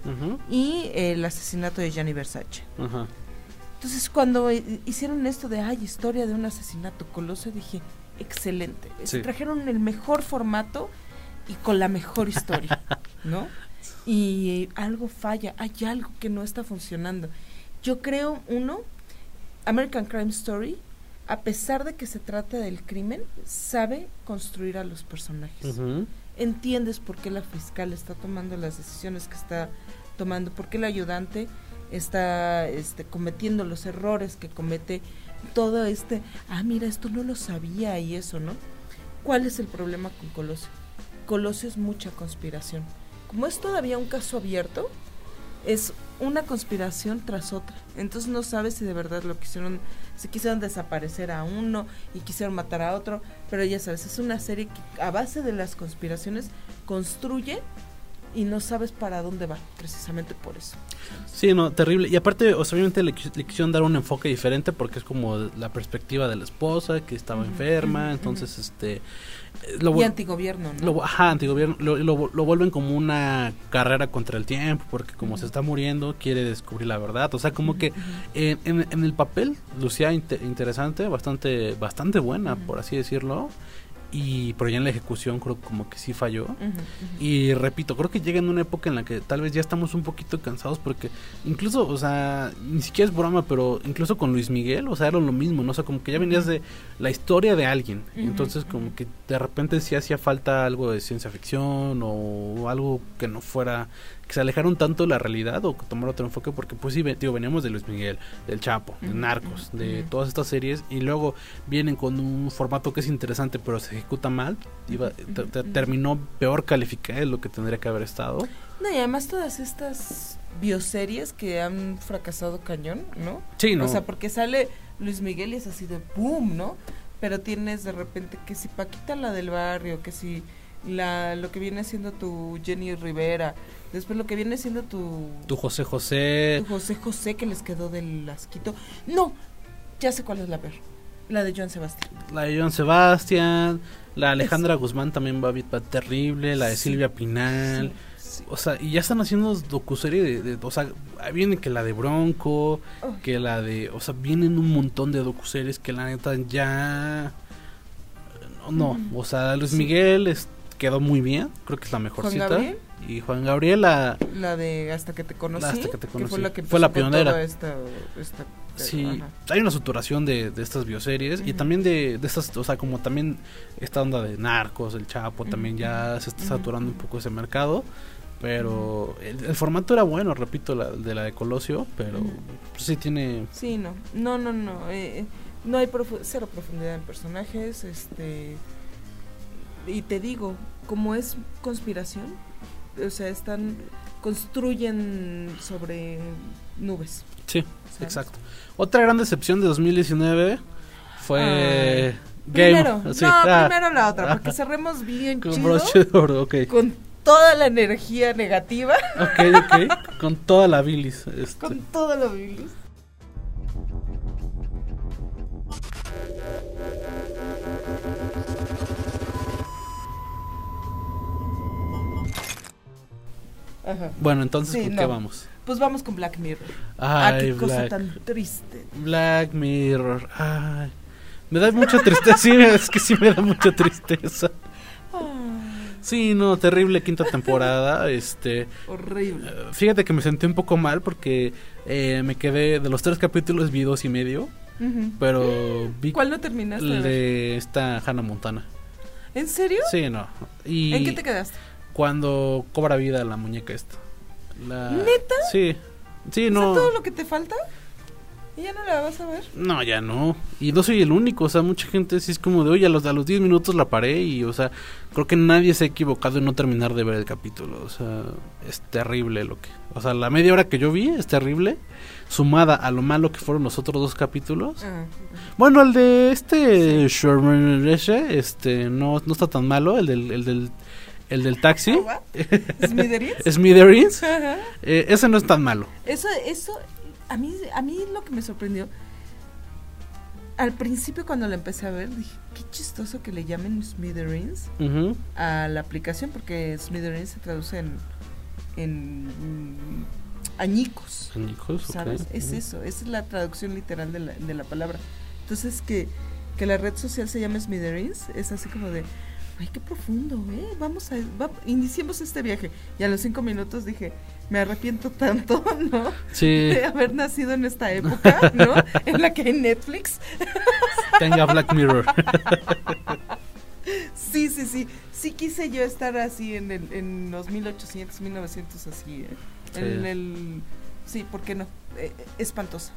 y el asesinato de Gianni Versace. Ajá. Entonces cuando hi- hicieron esto de, ay, historia de un asesinato coloso, dije, excelente. Sí. trajeron el mejor formato y con la mejor historia, ¿no? Y algo falla, hay algo que no está funcionando. Yo creo, uno, American Crime Story, a pesar de que se trata del crimen, sabe construir a los personajes entiendes por qué la fiscal está tomando las decisiones que está tomando, por qué el ayudante está este, cometiendo los errores que comete todo este, ah, mira, esto no lo sabía y eso, ¿no? ¿Cuál es el problema con Colosio? Colosio es mucha conspiración. Como es todavía un caso abierto, es una conspiración tras otra. Entonces no sabes si de verdad lo quisieron, si quisieron desaparecer a uno y quisieron matar a otro, pero ya sabes, es una serie que a base de las conspiraciones construye y no sabes para dónde va, precisamente por eso. Sí, no, terrible. Y aparte, o sea, obviamente le, le quisieron dar un enfoque diferente porque es como la perspectiva de la esposa que estaba enferma. entonces, este. eh, Lo, y antigobierno, ¿no? lo- ajá, antigobierno. Lo, lo, lo vuelven como una carrera contra el tiempo porque, como se está muriendo, quiere descubrir la verdad. O sea, como que en, en- en el papel lucía inte- interesante, bastante, bastante buena, por así decirlo. Y pero ya en la ejecución creo como que sí falló. Y repito, creo que llega en una época en la que tal vez ya estamos un poquito cansados porque incluso, o sea, ni siquiera es broma, pero incluso con Luis Miguel, o sea, era lo mismo, ¿no? O sea, como que ya venías de la historia de alguien. Entonces, como que de repente sí hacía falta algo de ciencia ficción o algo que no fuera que se alejaron tanto de la realidad o que tomar otro enfoque porque pues sí, digo, veníamos de Luis Miguel, del Chapo, de Narcos, de todas estas series y luego vienen con un formato que es interesante pero se ejecuta mal, iba, te- te- terminó peor calificada de lo que tendría que haber estado. No, y además todas estas bioseries que han fracasado cañón, ¿no? Sí, ¿no? O sea, porque sale Luis Miguel y es así de boom, ¿no? Pero tienes de repente que si Paquita la del barrio, que si la lo que viene siendo tu Jenny Rivera, después lo que viene siendo tu, Tu José José, tu José José que les quedó del asquito. No, ya sé cuál es la peor. La de John Sebastián. La de John Sebastián, la Alejandra Guzmán también va, va terrible, la de Sí. Silvia Pinal. O sea, y ya están haciendo docuserie de, de- o sea, viene que la de Bronco, Oh. que la de, o sea, vienen un montón de docuseries que la neta ya no, no, Mm. o sea, Luis. Miguel es- quedó muy bien, creo que es la mejor cita. Gabriel? Y Juan Gabriel la La de Hasta que te conocí. Hasta que te conocí. fue la que Fue la empezó con pionera. esta, esta- Sí, ajá. hay una saturación de, de estas bioseries y también de, de estas, o sea, como también esta onda de narcos, el Chapo, también ya se está saturando un poco ese mercado. Pero el, el formato era bueno, repito, la, de la de Colosio, pero pues, sí tiene... Sí, no, no, no, no, eh, no hay profu- cero profundidad en personajes, este, y te digo, como es conspiración, o sea, están, construyen sobre nubes. Sí, ¿sabes? exacto. Otra gran decepción de 2019 fue... Game. Primero, Sí, no, ah. primero la otra, para que cerremos bien Con chido, broche de oro, ok. con toda la energía negativa, Ok, ok. Con toda la bilis. este. con toda la bilis. Ajá. Bueno, entonces, Sí, ¿con qué no. vamos? Pues vamos con Black Mirror. ah, Ay, qué cosa Black. tan triste. Black Mirror. Ay. Me da mucha tristeza. Sí, es que sí me da mucha tristeza. Sí, no, terrible quinta temporada. Este. Horrible. eh, Fíjate que me sentí un poco mal porque eh, me quedé de los tres capítulos vi dos y medio. Pero vi ¿Cuál no terminaste? el de esta Hannah Montana. ¿En serio? Sí, no. Y ¿En qué te quedaste? Cuando cobra vida la muñeca esta. La- ¿Neta? Sí. Sí, ¿Es no. todo lo que te falta? ¿Y ya no la vas a ver? No, ya no. Y no soy el único, o sea, mucha gente sí es como de, oye, a los, a los 10 minutos la paré y, o sea, creo que nadie se ha equivocado en no terminar de ver el capítulo. O sea, es terrible lo que... O sea, la media hora que yo vi es terrible, sumada a lo malo que fueron los otros dos capítulos. Ah, Bueno, el de este Sherman este no, no está tan malo, el del, el del, el del taxi. ¿Smithereens? Smithereens. Ajá. Eh, ese no es tan malo. Eso, eso, a mí, a mí lo que me sorprendió, al principio cuando la empecé a ver, dije, qué chistoso que le llamen Smithereens Ujú. a la aplicación, porque Smithereens se traduce en, en mm, añicos. Añicos. ¿Sabes? Es Ujú. eso, esa es la traducción literal de la, de la palabra. Entonces, que, que la red social se llame Smithereens es así como de, ay, qué profundo, ¿eh? Vamos a, va- iniciemos este viaje. Y a los cinco minutos dije, me arrepiento tanto, ¿no? Sí. De haber nacido en esta época, ¿no? en la que hay Netflix. Tenga Black Mirror. Sí, sí, sí. Sí quise yo estar así en, el, en los 1800, 1900, así, ¿eh? Sí. En el... Sí, ¿por qué no? Eh, eh, espantosa.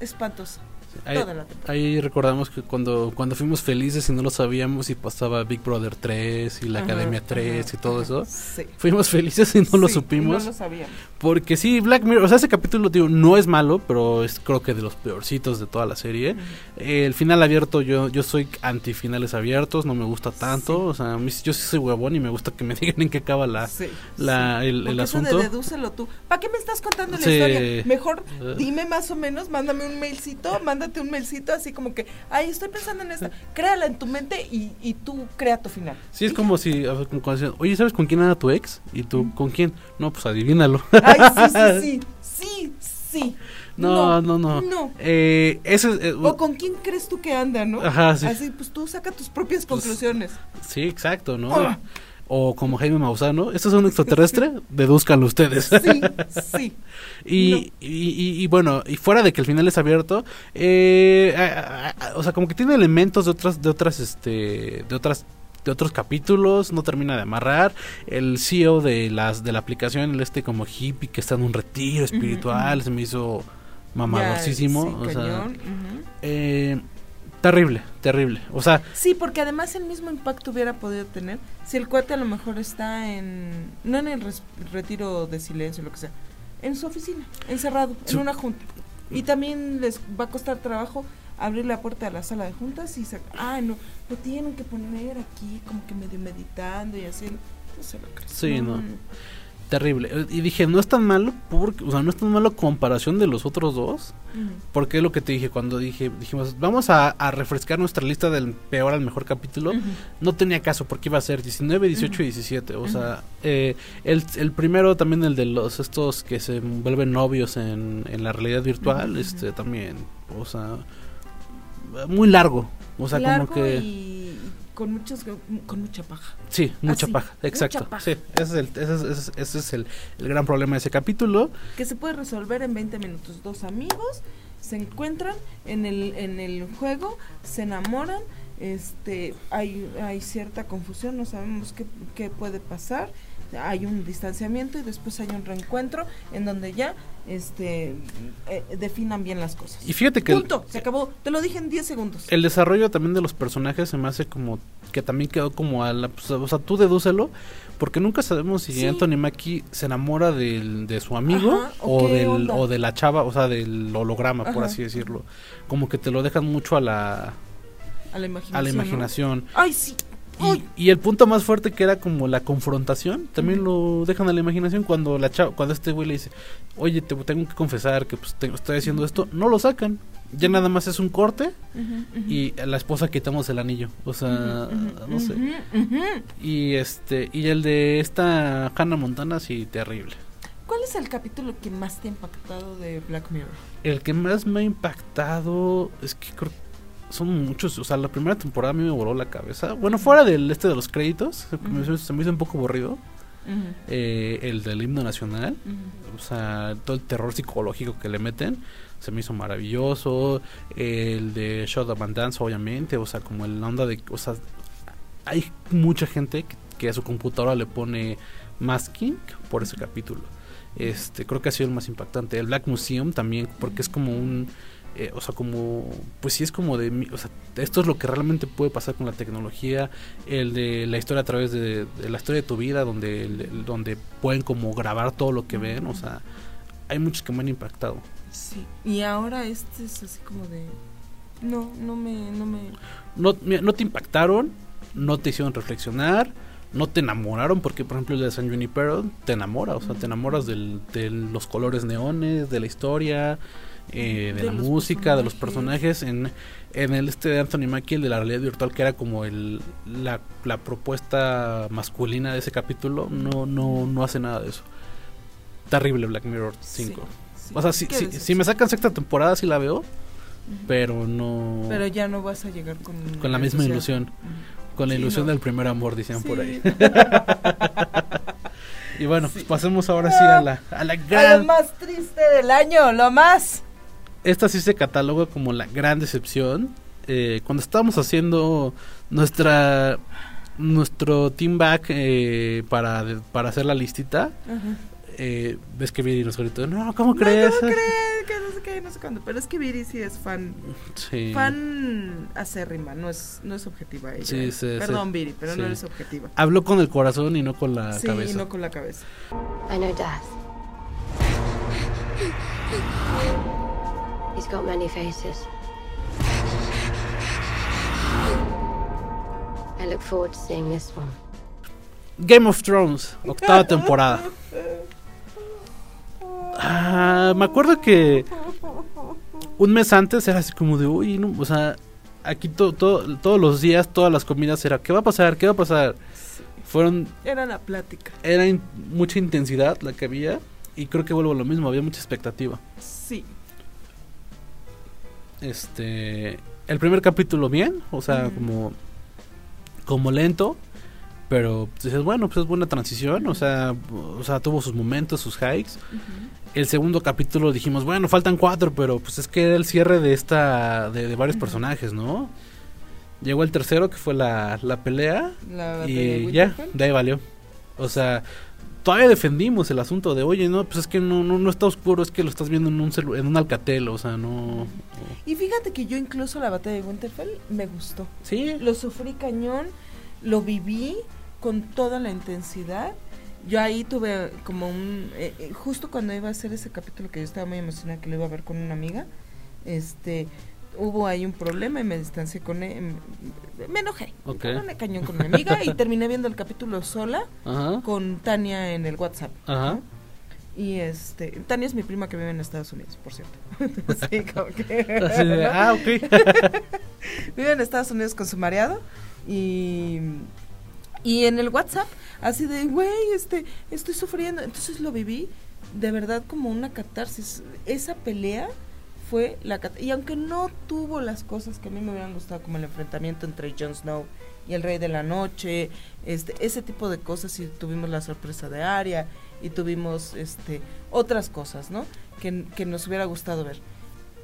Espantosa. Ahí, Toda la ahí recordamos que cuando, cuando fuimos felices y no lo sabíamos y pasaba Big Brother 3 y la Ajá, Academia 3 ajá, y todo ajá, eso. sí. Fuimos felices y no lo Sí, y supimos. no lo sabíamos. Porque sí, Black Mirror, o sea, ese capítulo, digo, no es malo, pero es creo que de los peorcitos de toda la serie. Eh, el final abierto, yo yo soy anti finales abiertos, no me gusta tanto. O sea, a mí sí- yo sí soy huevón y me gusta que me digan en qué acaba la, Sí, la, el, el Porque eso asunto. de dedúcelo tú. ¿Para qué me estás contando la historia? Mejor Eh. dime más o menos, mándame un mailcito, mándate un mailcito así como que, ay, estoy pensando en esta. Créala en tu mente y, y tú crea tu final. Sí, es como si, oye, ¿sabes con quién anda tu ex? ¿Y tú con quién? No, pues adivínalo. Ay, sí, sí, sí, sí, sí. No, no, no. No. Eh, es, eh, O con quién crees tú que anda, ¿no? Ajá, sí. Así, pues tú saca tus propias conclusiones. sí, exacto, ¿no? Ah. O como Jaime Maussan, ¿Esto es un extraterrestre? Dedúzcanlo ustedes. Sí, sí. Y, No. y, y- y bueno, y fuera de que el final es abierto, eh, a- a- a- o sea, como que tiene elementos de otras, de otras, este, de otras, de otros capítulos, no termina de amarrar. El CEO de las, de la aplicación, el este como hippie que está en un retiro espiritual, se me hizo mamadorcísimo. Ya, sí, o sea, cañón, ujú. eh, terrible, terrible. O sea, Sí, porque además el mismo impacto hubiera podido tener si el cuate a lo mejor está en, no en el res- retiro de silencio, lo que sea, en su oficina, encerrado, en una junta. Y también les va a costar trabajo abrir la puerta de la sala de juntas y sacar, ah, no, lo tienen que poner aquí como que medio meditando y así. No se lo crees. Sí, no. terrible. Y dije, no es tan malo, porque, o sea, no es tan malo comparación de los otros dos. Porque es lo que te dije cuando dije, dijimos, vamos a, a refrescar nuestra lista del peor al mejor capítulo. No tenía caso porque iba a ser 19, 18 Ujú. y 17. O sea, eh, el, el primero también el de los estos que se vuelven novios en, en la realidad virtual, este también, o sea, muy largo. O sea, Largo como que... y con muchos con mucha paja. Sí, mucha Así, paja, exacto. mucha paja. Sí, ese es, el, ese es, ese es- ese es el, el gran problema de ese capítulo. que se puede resolver en 20 minutos. Dos amigos se encuentran en el, en el juego, se enamoran, este, hay, hay cierta confusión, no sabemos qué, qué puede pasar, hay un distanciamiento y después hay un reencuentro en donde ya este, eh, definan bien las cosas. Y fíjate que el- Punto, se acabó, te lo dije en 10 segundos. El desarrollo también de los personajes se me hace como que también quedó como a la... pues, o sea, tú dedúcelo, porque nunca sabemos si Sí. Anthony Mackie se enamora del, de su amigo Ajá, ¿o del, onda? o de la chava, o sea, del holograma, por así decirlo. Como que te lo dejan mucho a la, A la imaginación. a la ¿no? imaginación. Ay, sí. Y, y el punto más fuerte que era como la confrontación, también lo dejan a la imaginación cuando la chava, cuando este güey le dice, oye, te tengo que confesar que pues, te- estoy haciendo esto, no lo sacan. Ya nada más es un corte y a la esposa quitamos el anillo. O sea, no sé. Y este y el de esta Hannah Montana sí terrible. ¿Cuál es el capítulo que más te ha impactado de Black Mirror? El que más me ha impactado es que creo son muchos, o sea, la primera temporada a mí me voló la cabeza. Bueno, fuera del este de los créditos, se me hizo- se me hizo un poco aburrido. Eh, el del himno nacional, o sea, todo el terror psicológico que le meten, se me hizo maravilloso. El de Shot of Dance, obviamente, o sea, como el onda de, o sea, hay mucha gente que, que a su computadora le pone masking por ese capítulo. Este, creo que ha sido el más impactante. El Black Museum también, porque es como un, eh, o sea, como, pues sí es como de, o sea, esto es lo que realmente puede pasar con la tecnología. El de la historia a través de, de la historia de tu vida, donde, el- donde pueden como grabar todo lo que ven, o sea, hay muchos que me han impactado. Sí. Y ahora este es así como de. No, no me. No me... no te impactaron, no te hicieron reflexionar, no te enamoraron, porque por ejemplo el de San Junipero te enamora, o sea, te enamoras del, de los colores neones, de la historia, eh, de, De la música, de los personajes. En, en el este de Anthony Mackie, el de la realidad virtual, que era como el, la, la propuesta masculina de ese capítulo, no, no, no hace nada de eso. Terrible Black Mirror 5. sí. O sea, si, si, si me sacan sexta temporada, sí la veo, pero no Pero ya no vas a llegar con. con la misma ilusión. Con la Sí, ilusión no. del primer amor, decían por ahí. y bueno, pues pasemos ahora sí a la, a la A lo gran... más triste del año, lo más. Esta sí se cataloga como la gran decepción. Eh, cuando estábamos haciendo nuestra nuestro team back eh, para, de- para hacer la listita, Ajá. eh, ves que Viri nos gritó, no, ¿cómo No, crees? ¿cómo crees? Que no sé qué, no sé cuándo. Pero es que Viri sí es fan. Sí. Fan acérrima, no es, no es objetiva ella. Sí, sí, Perdón, sí. Viri, pero no Sí. eres objetiva. Habló con el corazón y no con la sí, cabeza. y no con la cabeza. I know Death. He's got many faces. I look forward to seeing this one. Game of Thrones, octava temporada. Ah, me acuerdo que un mes antes era así como de, uy, no, o sea, aquí to- to- todos los días, todas las comidas era, ¿qué va a pasar? ¿Qué va a pasar? Fueron, Era la plática. era in- mucha intensidad la que había y creo que vuelvo a lo mismo, había mucha expectativa. Sí. Este, el primer capítulo bien, o sea, como, como lento, pero pues, dices, bueno, pues es buena transición, o sea, o sea, tuvo sus momentos, sus hikes. El segundo capítulo dijimos, bueno, faltan cuatro, pero pues es que era el cierre de esta, de, de varios personajes, ¿no? Llegó el tercero, que fue la, la pelea, La y ya, de ahí valió. O sea, todavía defendimos el asunto de, oye, no, pues es que no, no, no está oscuro, es que lo estás viendo en un, en un alcatel, o sea, no... Y fíjate que yo incluso la batalla de Winterfell me gustó. Sí. Lo sufrí cañón, lo viví con toda la intensidad. Yo ahí tuve como un... eh, eh, justo cuando iba a hacer ese capítulo que yo estaba muy emocionada que lo iba a ver con una amiga, este hubo ahí un problema y me distancié con él. Me enojé. Ok. Me cañón con mi amiga y terminé viendo el capítulo sola Ajá. con Tania en el WhatsApp. Ajá. Y este, Tania es mi prima que vive en Estados Unidos, por cierto. sí, como que. Ah, ok. vive en Estados Unidos con su mareado y y en el WhatsApp así de, güey, este, estoy sufriendo. Entonces lo viví de verdad como una catarsis. Esa pelea fue la y aunque no tuvo las cosas que a mí me hubieran gustado como el enfrentamiento entre Jon Snow y el Rey de la Noche, este ese tipo de cosas y tuvimos la sorpresa de Arya y tuvimos este otras cosas, ¿no? Que, que nos hubiera gustado ver.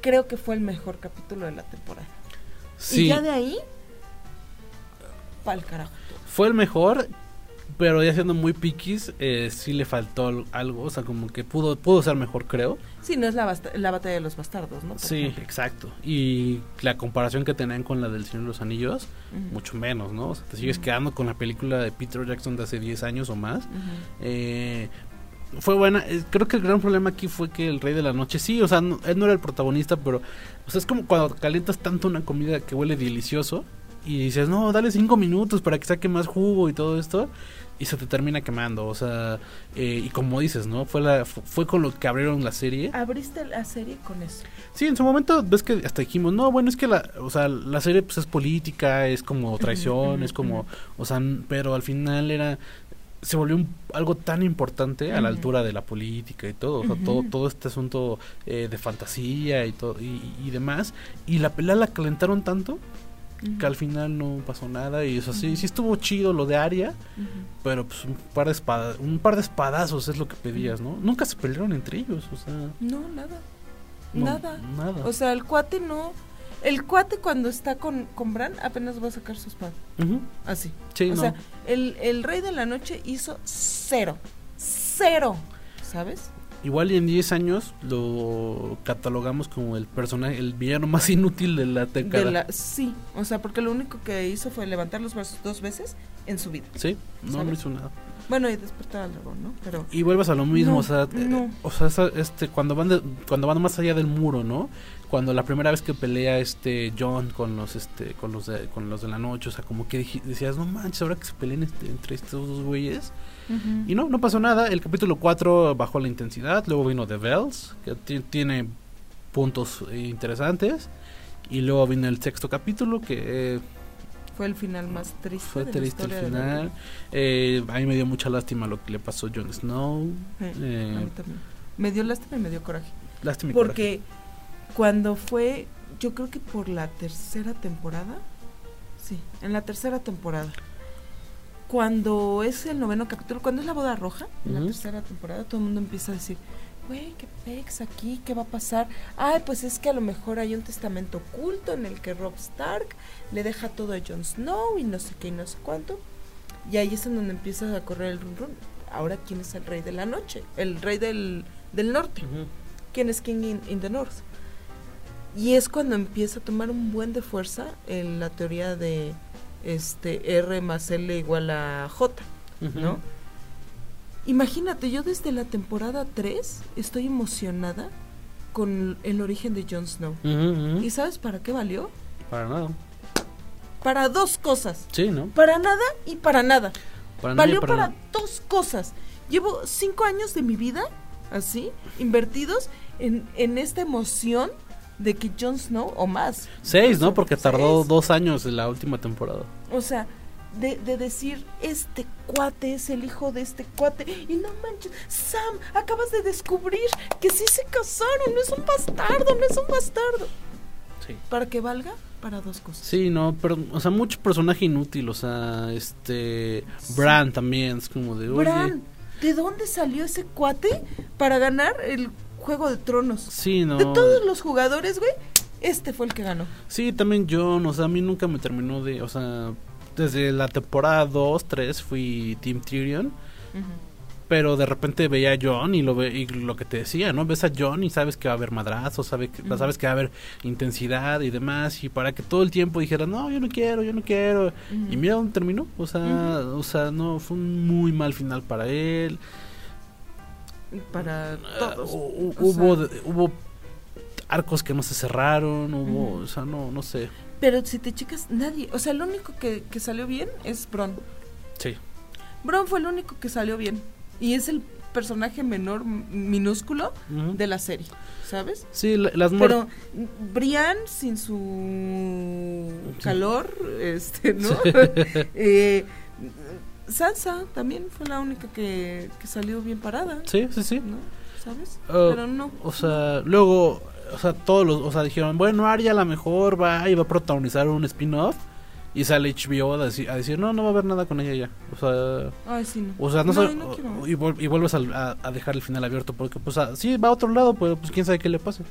Creo que fue el mejor capítulo de la temporada. Sí. Y ya de ahí pa'l carajo. Fue el mejor, pero ya siendo muy piquis, eh, sí le faltó al- algo, o sea, como que pudo, pudo ser mejor, creo. Sí, no es la, la batalla de los bastardos, ¿no? Por Sí, ejemplo. exacto. Y la comparación que tenían con la del Señor de los Anillos, mucho menos, ¿no? O sea, te sigues quedando con la película de Peter Jackson de hace 10 años o más. Eh, fue buena. Eh, creo que el gran problema aquí fue que el Rey de la Noche, sí, o sea, no- él no era el protagonista, pero o sea, es como cuando calientas tanto una comida que huele delicioso y dices, no, dale cinco minutos para que saque más jugo y todo esto. Y se te termina quemando, o sea, eh, y como dices, ¿no? Fue, la, fu- fue con lo que abrieron la serie. Abriste la serie con eso. Sí, en su momento ves que hasta dijimos, no, bueno, es que la, o sea, la serie pues es política, es como traición, es como, o sea, pero al final era, se volvió un- algo tan importante a la altura de la política y todo, o sea, todo, todo este asunto eh, de fantasía y todo y, y demás, y la pelea la calentaron tanto que al final no pasó nada y eso sí, sí estuvo chido lo de Aria, pero pues un par de espada- un par de espadazos es lo que pedías, ¿no? Nunca se pelearon entre ellos, o sea, No, nada. No, nada. nada. O sea, el cuate no. El cuate cuando está con, con Bran apenas va a sacar su espada. Así. Sí, o no. sea, el, el Rey de la Noche hizo cero. Cero. ¿Sabes? Igual y en 10 años lo catalogamos como el personaje, el villano más inútil de la década. De la, sí. O sea, porque lo único que hizo fue levantar los brazos dos veces en su vida. Sí, no, hizo nada. Bueno, y despertar al dragón, ¿no? Pero. Y vuelvas a lo mismo, No, o sea, eh, no. o sea, este cuando van de- cuando van más allá del muro, ¿no? Cuando la primera vez que pelea este John con los este con los de, con los de la noche, o sea, como que decías, "No manches, ahora que se peleen este- entre estos dos güeyes." Y no, no pasó nada. El capítulo 4 bajó la intensidad, luego vino The Bells, que ti- tiene puntos eh, interesantes. Y luego vino el sexto capítulo que eh, Fue el final más triste. fue de la triste el final. Eh, a mí me dio mucha lástima lo que le pasó a Jon Snow. Sí, Eh, a mí también. Me dio lástima y me dio coraje. Lástima y Porque cuando fue, yo creo que por la tercera temporada, sí, en la tercera temporada, cuando es el noveno capítulo, cuando es la boda roja, en la tercera temporada, todo el mundo empieza a decir, güey, qué pex aquí, qué va a pasar. Ay, pues es que a lo mejor hay un testamento oculto en el que Rob Stark le deja todo a Jon Snow y no sé qué y no sé cuánto. Y ahí es en donde empieza a correr el run run. Ahora, ¿quién es el rey de la noche? El rey del, del norte. ¿Quién es King in, in the North? Y es cuando empieza a tomar un buen de fuerza en la teoría de este R más L igual a J. ¿no? Imagínate, yo desde la temporada 3 estoy emocionada con el origen de Jon Snow. ¿Y sabes para qué valió? Para nada. Para dos cosas. Sí, ¿no? Para nada y para nada. Para Valió para para, dos cosas. Llevo cinco años de mi vida, así, invertidos en, en esta emoción de que Jon Snow, o más, Seis, ¿no? Porque tardó Seis. dos años en la última temporada. o sea, de, de decir, este cuate es el hijo de este cuate, y no manches, Sam, acabas de descubrir que sí se casaron, no es un bastardo, no es un bastardo. Sí. Para que valga, para dos cosas. Sí, no, pero, o sea, mucho personaje inútil, o sea, este, Bran también, es como de, Bran, ¿de dónde salió ese cuate para ganar el Juego de Tronos? sí, no, De todos los jugadores, güey, este fue el que ganó. sí, también John, o sea, a mí nunca me terminó de, o sea, desde la temporada 2, 3 fui Team Tyrion, pero de repente veía a John y lo ve, y lo que te decía, ¿no? Ves a John y sabes que va a haber madrazos, que, sabes que va a haber intensidad y demás, y para que todo el tiempo dijera, no, yo no quiero, yo no quiero, y mira dónde terminó, o sea, o sea, no, fue un muy mal final para él, Para todos. Hu- O hubo, sea, hubo arcos que no se cerraron, hubo, o sea, no, no sé. Pero si te checas, nadie. O sea, el único que, que salió bien es Bron. Sí. Bron fue el único que salió bien. Y es el personaje menor, minúsculo de la serie, ¿sabes? Sí, la- las muertes. Pero Brian, sin su calor, este, ¿no? Sí. Eh, Sansa también fue la única que, que salió bien parada. Sí, sí, sí. ¿no? ¿Sabes? Oh, Pero no. O sea, luego, o sea, todos los, o sea, dijeron, bueno, Arya a lo mejor va y va a protagonizar un spin-off. Y sale HBO a decir, a decir, no, no va a haber nada con ella ya. O sea, Ay, sí, no. o sea, no, No, y no quiero. y, vuel- y vuelves a, a dejar el final abierto porque, pues, ah, sí, va a otro lado, pero pues quién sabe qué le pase.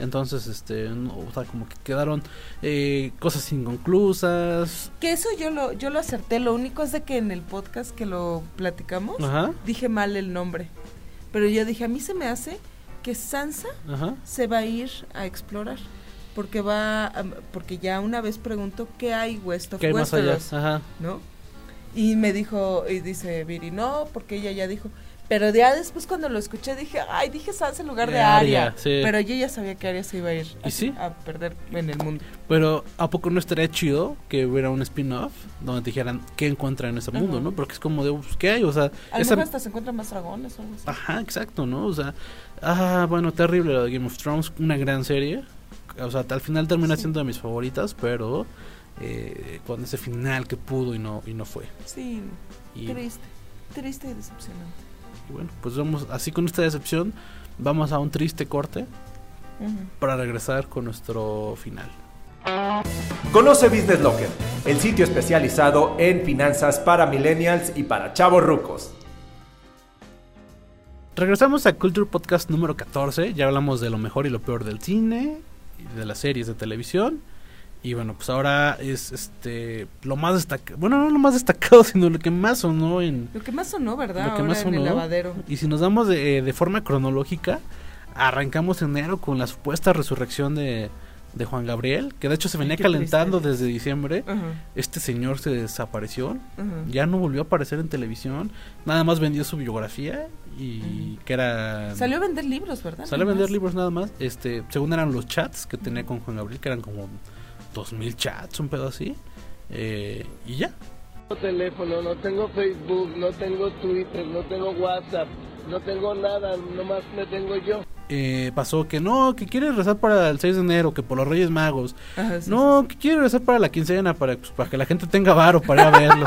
Entonces, este, o sea, como que quedaron eh, cosas inconclusas. Que eso yo lo, yo lo acerté. Lo único es de que en el podcast que lo platicamos, Ajá. dije mal el nombre. Pero yo dije, a mí se me hace que Sansa Ajá. se va a ir a explorar. Porque va, porque ya una vez preguntó qué hay West of ¿Qué hay más allá? Ajá. ¿no? Y me dijo, y dice Viri, no, porque ella ya dijo. Pero ya después cuando lo escuché dije, ay, dije Sansa en lugar de Arya. Arya, sí. Pero yo ya sabía que Arya se iba a ir ¿Y a, sí? a perder en el mundo. Pero ¿a poco no estaría chido que hubiera un spin-off donde te dijeran qué encuentran en ese mundo, no? Porque es como de, pues, ¿qué hay? O sea, A lo esa- mejor hasta se encuentran más dragones o algo así. Ajá, exacto, ¿no? O sea, ah, bueno, terrible lo de Game of Thrones, una gran serie. O sea, al final termina siendo de mis favoritas, pero eh, con ese final que pudo y no y no fue. Sí, Y- triste, triste y decepcionante. Y bueno, pues vamos así con esta decepción, vamos a un triste corte para regresar con nuestro final. Conoce Business Locker, el sitio especializado en finanzas para millennials y para chavos rucos. Regresamos a Culture Podcast número 14. Ya hablamos de lo mejor y lo peor del cine, de las series de televisión. Y bueno, pues ahora es este lo más destacado. Bueno, no lo más destacado, sino lo que más sonó en. Lo que más sonó, ¿verdad? Lo que Ahora más en el sonó. lavadero. Y si nos damos de, de forma cronológica, arrancamos enero con la supuesta resurrección de, de Juan Gabriel, que de hecho se venía qué calentando desde diciembre. Este señor se desapareció, ya no volvió a aparecer en televisión, nada más vendió su biografía y que era... Salió a vender libros, ¿verdad? Salió a Nada vender más. libros nada más, este, según eran los chats que tenía con Juan Gabriel, que eran como dos mil chats, un pedo así, eh, y ya. tengo teléfono, no tengo Facebook, no tengo Twitter, no tengo WhatsApp, no tengo nada, nomás me tengo yo. Eh, pasó que no, que quiere rezar para el 6 de enero, que por los Reyes Magos. Ajá, sí, no, que quiere rezar para la quincena, para, pues, para que la gente tenga varo para ir a verlo.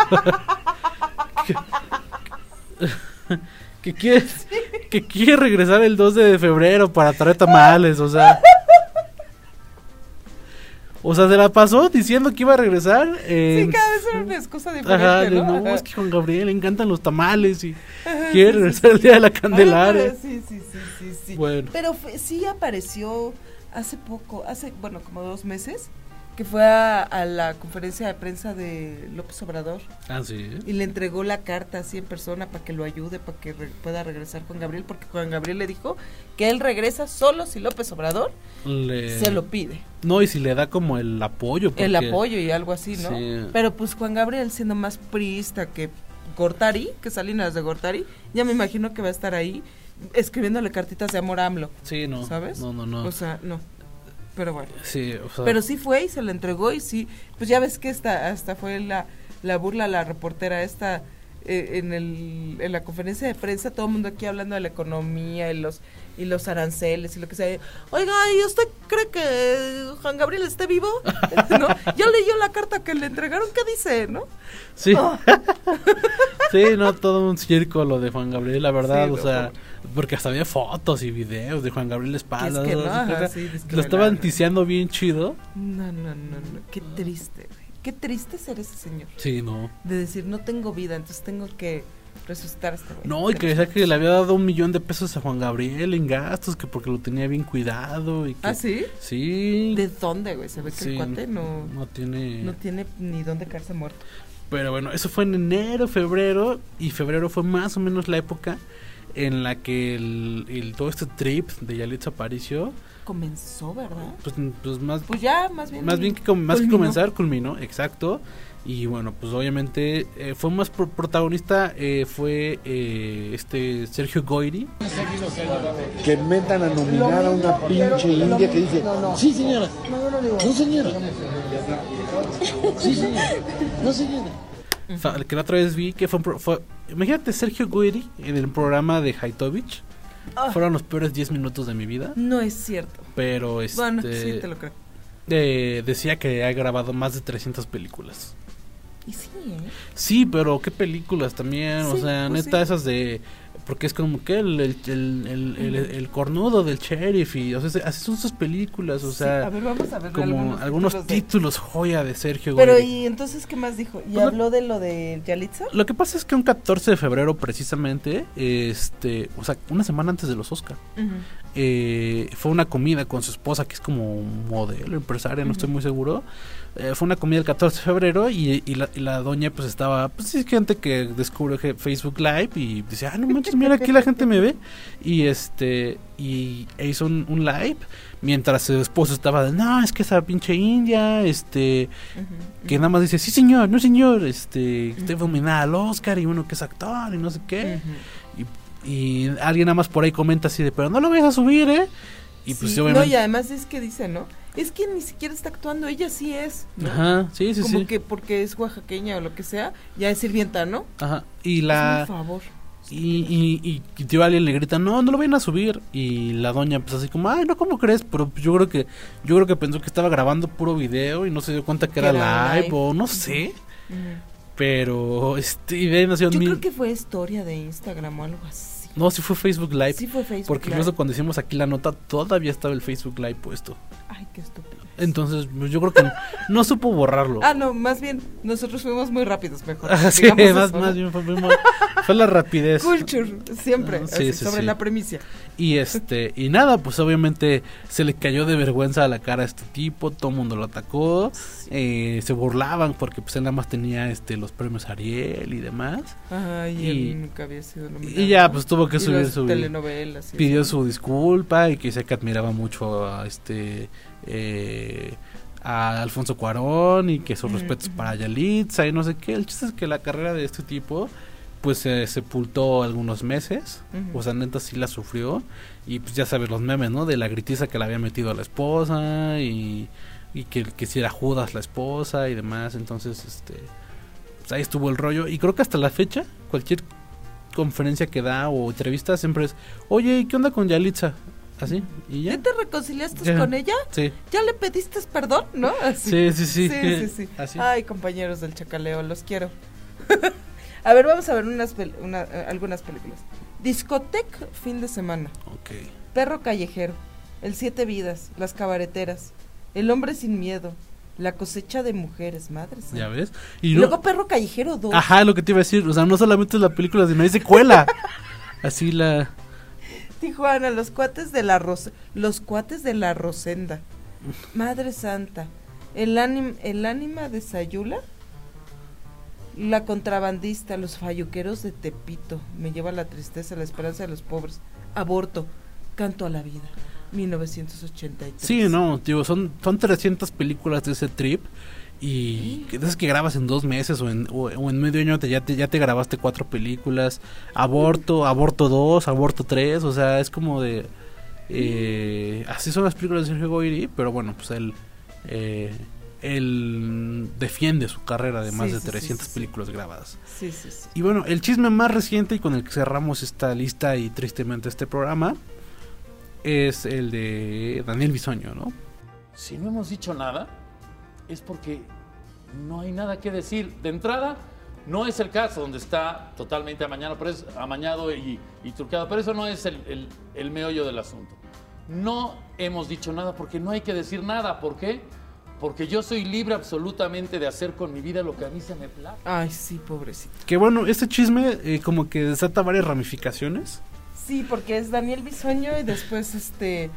que, que quiere, que quiere regresar el 2 de febrero para traer tamales, o sea. O sea, se la pasó diciendo que iba a regresar. en- Sí, cada vez era una excusa diferente, Ajá, de, ¿no? no, Ajá. es que Juan Gabriel le encantan los tamales y Ajá, quiere sí, sí, regresar el día de la Candelaria. sí, sí, sí, sí, sí. Bueno. Pero fue- sí apareció hace poco, hace, bueno, como dos meses, que fue a, a la conferencia de prensa de López Obrador Ah, sí. y le entregó la carta así en persona para que lo ayude, para que re- pueda regresar Juan Gabriel, porque Juan Gabriel le dijo que él regresa solo si López Obrador Le- se lo pide. No, y si le da como el apoyo. el apoyo y algo así, ¿no? Sí. Pero pues Juan Gabriel siendo más priista que Gortari, que Salinas de Gortari, ya me imagino que va a estar ahí escribiéndole cartitas de amor a AMLO. Sí, no. ¿Sabes? No, no, no. O sea, no. Pero bueno. Sí, o sea. Pero sí fue y se lo entregó y sí, pues ya ves que esta, hasta fue la, la burla la reportera esta eh, en, el, en la conferencia de prensa, todo el mundo aquí hablando de la economía y los y los aranceles y lo que sea. Oiga, ¿y usted cree que Juan Gabriel esté vivo? ¿No? Ya leyó la carta que le entregaron, ¿qué dice? ¿No? Sí. Oh. sí, no, todo un circo lo de Juan Gabriel, la verdad, Sí, o no, sea, porque hasta había fotos y videos de Juan Gabriel. Que es que no, ajá, sí, que lo estaban ticiando bien chido. No, no, no, no. Qué triste, güey. Qué triste ser ese señor. Sí, no. De decir, no tengo vida, entonces tengo que resucitar a este güey. No, y que decía que le había dado un millón de pesos a Juan Gabriel en gastos, que porque lo tenía bien cuidado y que... ¿Ah, sí? Sí. ¿De dónde, güey? Se ve que Sí, el cuate no, no tiene... no tiene ni dónde caerse muerto. Pero bueno, eso fue en enero, febrero, y febrero fue más o menos la época en la que el, el- todo este trip de Yalitza Aparicio, Comenzó, ¿verdad? pues, pues más, Pues ya, más bien. más bien que, comenzar, culminó, exacto. Y bueno, pues obviamente eh, fue más pro- protagonista, eh, fue eh, este Sergio Goyri. Que metan a nominar a una pinche india que dice, sí señora, no señora, sí señora, no señora. Fa- que la otra vez vi que fue, un pro- fue- imagínate Sergio Goyri en el programa de Haitovich. Ah. Fueron los peores 10 minutos de mi vida. No es cierto. Pero este Bueno, sí, te lo creo. eh, decía que ha grabado más de 300 películas. Y sí, ¿eh? Sí, pero qué películas también, o sea, pues neta sí. esas de porque es como que el el, el, el, el- cornudo del sheriff y o sea, así son sus películas, o Sí, sea, a ver, vamos a ver como algunos algunos, títulos de- joya de Sergio Pero, Goyri. ¿y entonces qué más dijo? ¿Y Pues habló de lo de Yalitza? Lo que pasa es que un 14 de febrero precisamente, este, o sea, una semana antes de los Oscar, eh, fue una comida con su esposa que es como modelo, empresaria, no estoy muy seguro. Eh, fue una comida el 14 de febrero y, y la, y la doña pues estaba, pues sí, gente que descubre Facebook Live y dice, ah, no manches, mira aquí la gente me ve. Y este, y e hizo un, un live mientras su esposo estaba de, no, es que esa pinche india, este, que nada más dice, sí señor, no señor, este, usted fue nominada al Oscar y uno que es actor y no sé qué. y, y alguien nada más por ahí comenta así de, pero no lo vayas a subir, ¿eh? Y pues Sí, obviamente... No, y además es que dice, ¿no? Es que ni siquiera está actuando, ella sí es. ¿no? Ajá, sí, sí, Como sí. que porque es oaxaqueña o lo que sea, ya es sirvienta, ¿no? Ajá. Y la... un favor. Y, y, y, tío alguien le grita, no, no lo vayan a subir. Y la doña pues así como, ay, no, ¿cómo crees? Pero yo creo que yo creo que pensó que estaba grabando puro video y no se dio cuenta que era, era live, live. o no sé. Pero, este, y Yo creo que fue historia de Instagram o algo así. No, sí fue Facebook Live. Sí fue Facebook Porque Live. incluso cuando hicimos aquí la nota, todavía estaba el Facebook Live puesto. Ay, qué estúpido. Entonces, pues, yo creo que no supo borrarlo. Ah, no, más bien, nosotros fuimos muy rápidos, mejor. Ah, sí, más, eso, más ¿no? bien fue, fuimos- fue la rapidez. Culture, siempre, Ah, sí, así, sí, sobre la premisa. Y este, y nada, pues obviamente se le cayó de vergüenza a la cara a este tipo, todo el mundo lo atacó, eh, se burlaban porque pues él nada más tenía este los premios Ariel y demás. Ay, y, él nunca había sido nominado. y ya pues tuvo que subir su telenovelas pidió eso. su disculpa y que sé que admiraba mucho a este eh, a Alfonso Cuarón y que sus Ujú, respetos para Yalitza y no sé qué. El chiste es que la carrera de este tipo pues se sepultó algunos meses, o sea, neta sí la sufrió y pues ya sabes los memes, ¿no? De la gritiza que le había metido a la esposa y, y que, que si era Judas la esposa y demás, entonces este pues ahí estuvo el rollo y creo que hasta la fecha cualquier conferencia que da o entrevista siempre es, oye, ¿y qué onda con Yalitza? Así, y ya. ¿Ya te reconciliaste Ya. con ella? Sí. ¿Ya le pediste perdón? ¿No? Así. Sí, sí, sí. Sí, sí, sí. Así. Ay, compañeros del chacaleo, los quiero. a ver, vamos a ver unas pel- una- eh, algunas películas. Discotec, fin de semana. Ok. Perro callejero. El siete vidas. Las cabareteras. El hombre sin miedo. La cosecha de mujeres, madres. Ya ves. Y Y no- luego Perro callejero 2. Ajá, lo que te iba a decir, o sea, no solamente es la película, sino hay secuela. Así la Tijuana, los cuates de la Ros los cuates de la Rosenda. Madre Santa. El, ánim- el ánima de Sayula. La contrabandista, los falluqueros de Tepito. Me lleva la tristeza, la esperanza de los pobres. Aborto. Canto a la vida. 1983. Sí, no, tío, son, son 300 películas de ese trip y esas que grabas en dos meses o en, o, o en medio año te, ya, te, ya te grabaste cuatro películas. Aborto, Aborto 2, Aborto 3, o sea, es como de... eh, así son las películas de Sergio Goyri, pero bueno, pues él, eh, él defiende su carrera de más Sí, de sí, sí, 300 sí, sí. películas grabadas. Sí, sí, sí. Y bueno, el chisme más reciente y con el que cerramos esta lista y tristemente este programa es el de Daniel Bisoño, ¿no? Si no hemos dicho nada, es porque no hay nada que decir. De entrada, no es el caso donde está totalmente amañado, pero es amañado y, y truqueado, pero eso no es el, el- el meollo del asunto. No hemos dicho nada porque no hay que decir nada. ¿Por qué? Porque yo soy libre absolutamente de hacer con mi vida lo que a mí se me plazca. Ay, sí, pobrecito. Que bueno, este chisme eh, como que desata varias ramificaciones. Sí, porque es Daniel Bisoño y después este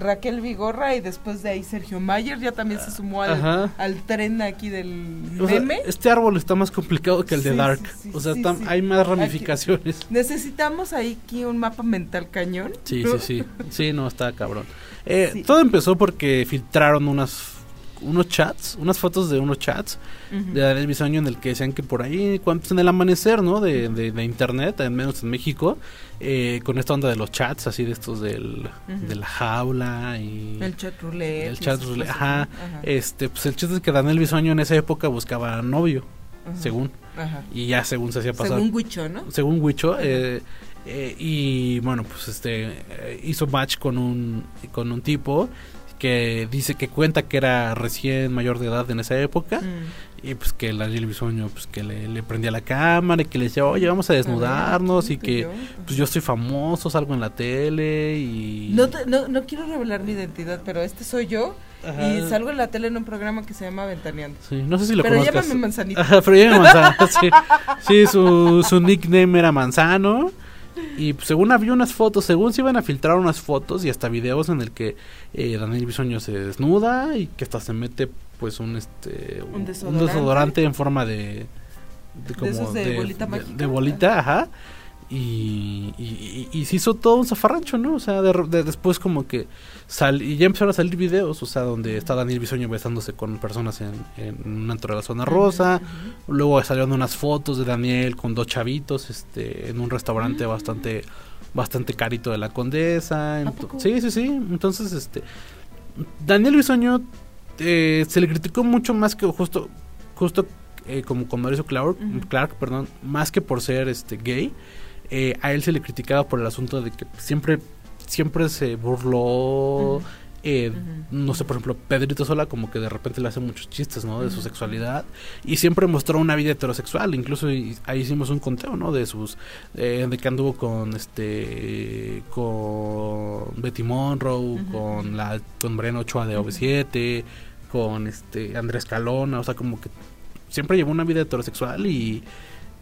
Raquel Vigorra y después de ahí Sergio Mayer ya también se sumó al, al tren aquí del O sea, meme. este árbol está más complicado que el de Dark. sí, sí, o sea, hay más Aquí- ramificaciones. Necesitamos ahí aquí un mapa mental cañón. Sí, ¿no? sí, sí. Sí, no, está cabrón. Eh. Todo empezó porque filtraron unas unos chats, unas fotos de unos chats Ujú. de Daniel Bisoño en el que decían que por ahí, pues, en el amanecer, ¿no? De, de, de internet, al menos en México, eh, con esta onda de los chats, así de estos del, de la jaula y... El chat roulette. el chat roulette, ajá. Ajá. Este, pues el chiste es que Daniel Bisoño en esa época buscaba novio, según. Y ya según se hacía pasar. Según Huicho, ¿no? Según Huicho. eh, eh, y bueno, pues este eh, hizo match con un, con un tipo que dice que cuenta que era recién mayor de edad en esa época. Mm. Y pues que el Daniel Bisoño pues que le, le prendía la cámara y que le decía, oye, vamos a desnudarnos y tú y que yo. pues yo estoy famoso, salgo en la tele y... No, te- no, no quiero revelar mi identidad, pero este soy yo. Ajá. Y salgo en la tele en un programa que se llama Ventaneando. Sí, no sé si lo Pero conozcas. llámame Manzanita. Ajá, pero llámame Manzana, sí. Sí, su, su nickname era Manzano. Y según había unas fotos, según se iban a filtrar unas fotos y hasta videos en el que eh, Daniel Bisoño se desnuda y que hasta se mete pues un este Un desodorante. desodorante en forma de de, como esos de bolita mágica. de bolita, ajá. Y, y, y- y se hizo todo un zafarrancho, ¿no? O sea, de, de- después como que sal, y ya empezaron a salir videos, o sea, donde está Daniel Bisoño besándose con personas en, en un antro de la zona rosa. Luego salieron unas fotos de Daniel con dos chavitos, este, en un restaurante Mm. bastante, bastante carito de la Condesa. Sí, sí, sí. Entonces, este, Daniel Bisoño eh, se le criticó mucho más que justo, justo eh, como con Mauricio Clark, Clark, perdón, más que por ser este gay. Eh, a él se le criticaba por el asunto de que siempre, siempre se burló. eh, No sé, por ejemplo, Pedrito Sola como que de repente le hace muchos chistes, ¿no? De su sexualidad. Y siempre mostró una vida heterosexual. Incluso y- ahí hicimos un conteo, ¿no? De sus... eh, de que anduvo con este... Con Betty Monroe, con la... Con Mariana Ochoa de OV7, con este... Andrés Calona. O sea, como que siempre llevó una vida heterosexual y...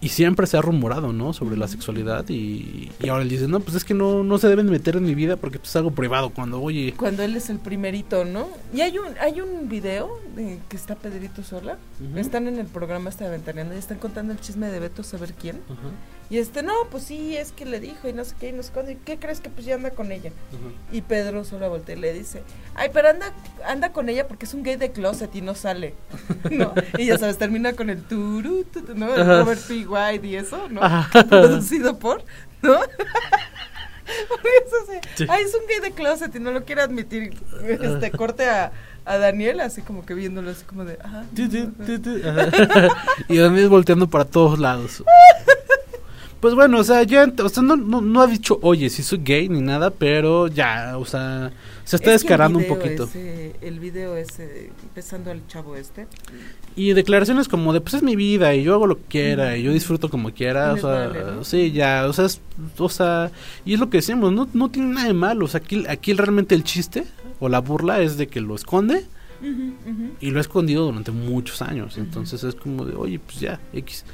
Y siempre se ha rumorado, ¿no? Sobre la sexualidad y, y ahora él dice, no, pues es que no, no se deben meter en mi vida porque pues, es algo privado. Cuando, oye, Cuando él es el primerito, ¿no? Y hay un hay un video de que está Pedrito sola. Están en el programa de Ventaneando y están contando el chisme de Beto saber quién. Y este, no, pues sí, es que le dijo y no sé qué y no sé cuándo. ¿Y qué crees que pues ya anda con ella? Y Pedro solo voltea y le dice, ay, pero anda, anda con ella porque es un gay de closet y no sale. ¿No? Y ya sabes, termina con el turu, tu, tu, ¿no? El. Robert P. White y eso, ¿no? Producido por, ¿no? Porque eso sí, Sí. Ay, es un gay de closet y no lo quiere admitir. Este corte a, a Daniel, así como que viéndolo así como de, ajá. Ajá. y Daniel volteando para todos lados. Pues bueno, o sea, ya, o sea, no, no, no ha dicho, oye, si soy gay ni nada, pero ya, o sea, se está Es descarando un poquito. ese- el video ese, empezando al chavo este. Y declaraciones como de, pues es mi vida y yo hago lo que quiera y yo disfruto como quiera, o sea, vale, ¿no? sí, ya, o sea, es- o sea, y es lo que decimos, no, no tiene nada de malo, o sea, aquí, aquí realmente el chiste o la burla es de que lo esconde y lo ha escondido durante muchos años. Entonces es como de, oye, pues ya, X.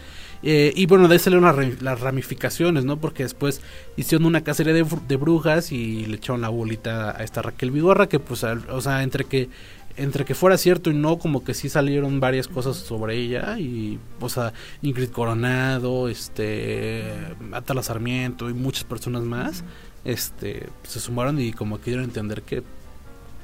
Eh, y bueno, de ahí salieron las, ramificaciones, ¿no? Porque después hicieron una cacería de, bru- de brujas y le echaron la bolita a esta Raquel Vigorra, que pues, o sea, entre que entre que fuera cierto y no, como que sí salieron varias cosas sobre ella y, o sea, Ingrid Coronado, este, Atala Sarmiento y muchas personas más, este, se sumaron y como que dieron a entender que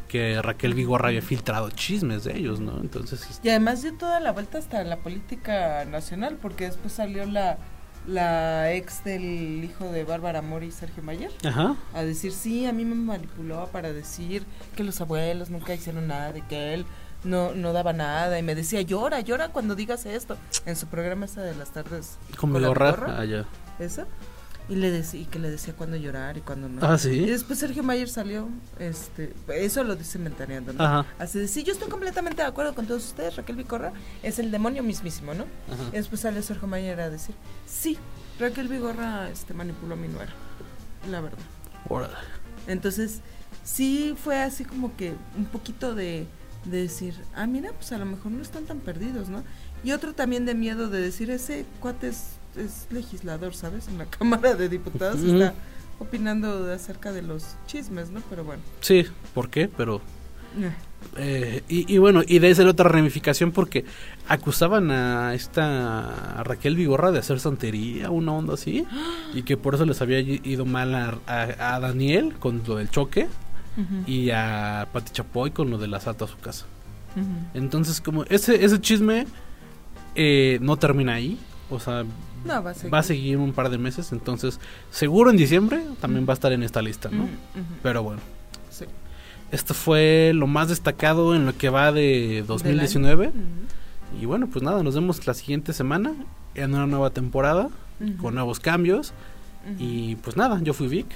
que Raquel Vigorra había filtrado chismes de ellos, ¿no? Entonces, este, Y además dio toda la vuelta hasta la política nacional, porque después salió la, la ex del hijo de Bárbara Mori, Sergio Mayer, Ajá. a decir, sí, a mí me manipuló para decir que los abuelos nunca hicieron nada, de que él no, no daba nada, y me decía, llora, llora cuando digas esto, en su programa esa de las tardes. con Vigorra, ah, esa y le decía y que le decía cuándo llorar y cuándo no Ah, ¿sí? y después Sergio Mayer salió este eso lo dice Ventaneando ¿no? Ajá. así de sí yo estoy completamente de acuerdo con todos ustedes Raquel Vigorra es el demonio mismísimo ¿no? Ajá. y después salió Sergio Mayer a decir sí Raquel Vigorra este manipuló a mi nuera la verdad Órale. entonces sí fue así como que un poquito de, de decir, ah, mira, pues a lo mejor no están tan perdidos, ¿no? Y otro también de miedo de decir, ese cuate es, es legislador, ¿sabes? En la Cámara de Diputados está opinando acerca de los chismes, ¿no? Pero bueno. Sí, ¿por qué? Pero Eh. Eh, y, y bueno, y de esa era otra ramificación porque acusaban a esta a Raquel Vigorra de hacer santería, una onda así, y que por eso les había ido mal a, a- a Daniel con lo del choque y a Pati Chapoy con lo del asalto a su casa. Entonces, como ese, ese chisme eh, no termina ahí, o sea, No, va a seguir. va a seguir un par de meses, entonces seguro en diciembre también va a estar en esta lista, ¿no? Ujú. Pero bueno. Sí. Esto fue lo más destacado en lo que va de 2019. Y bueno, pues nada, nos vemos la siguiente semana en una nueva temporada con nuevos cambios. Y pues nada, yo fui Vic.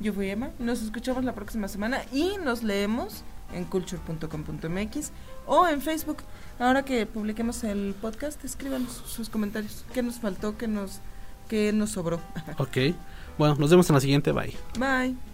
Yo fui Emma. Nos escuchamos la próxima semana y nos leemos en culture.com.mx o en Facebook. Ahora que publiquemos el podcast, escríbanos sus comentarios. ¿Qué nos faltó? ¿Qué nos, qué nos sobró? Ok. Bueno, nos vemos en la siguiente. Bye. Bye.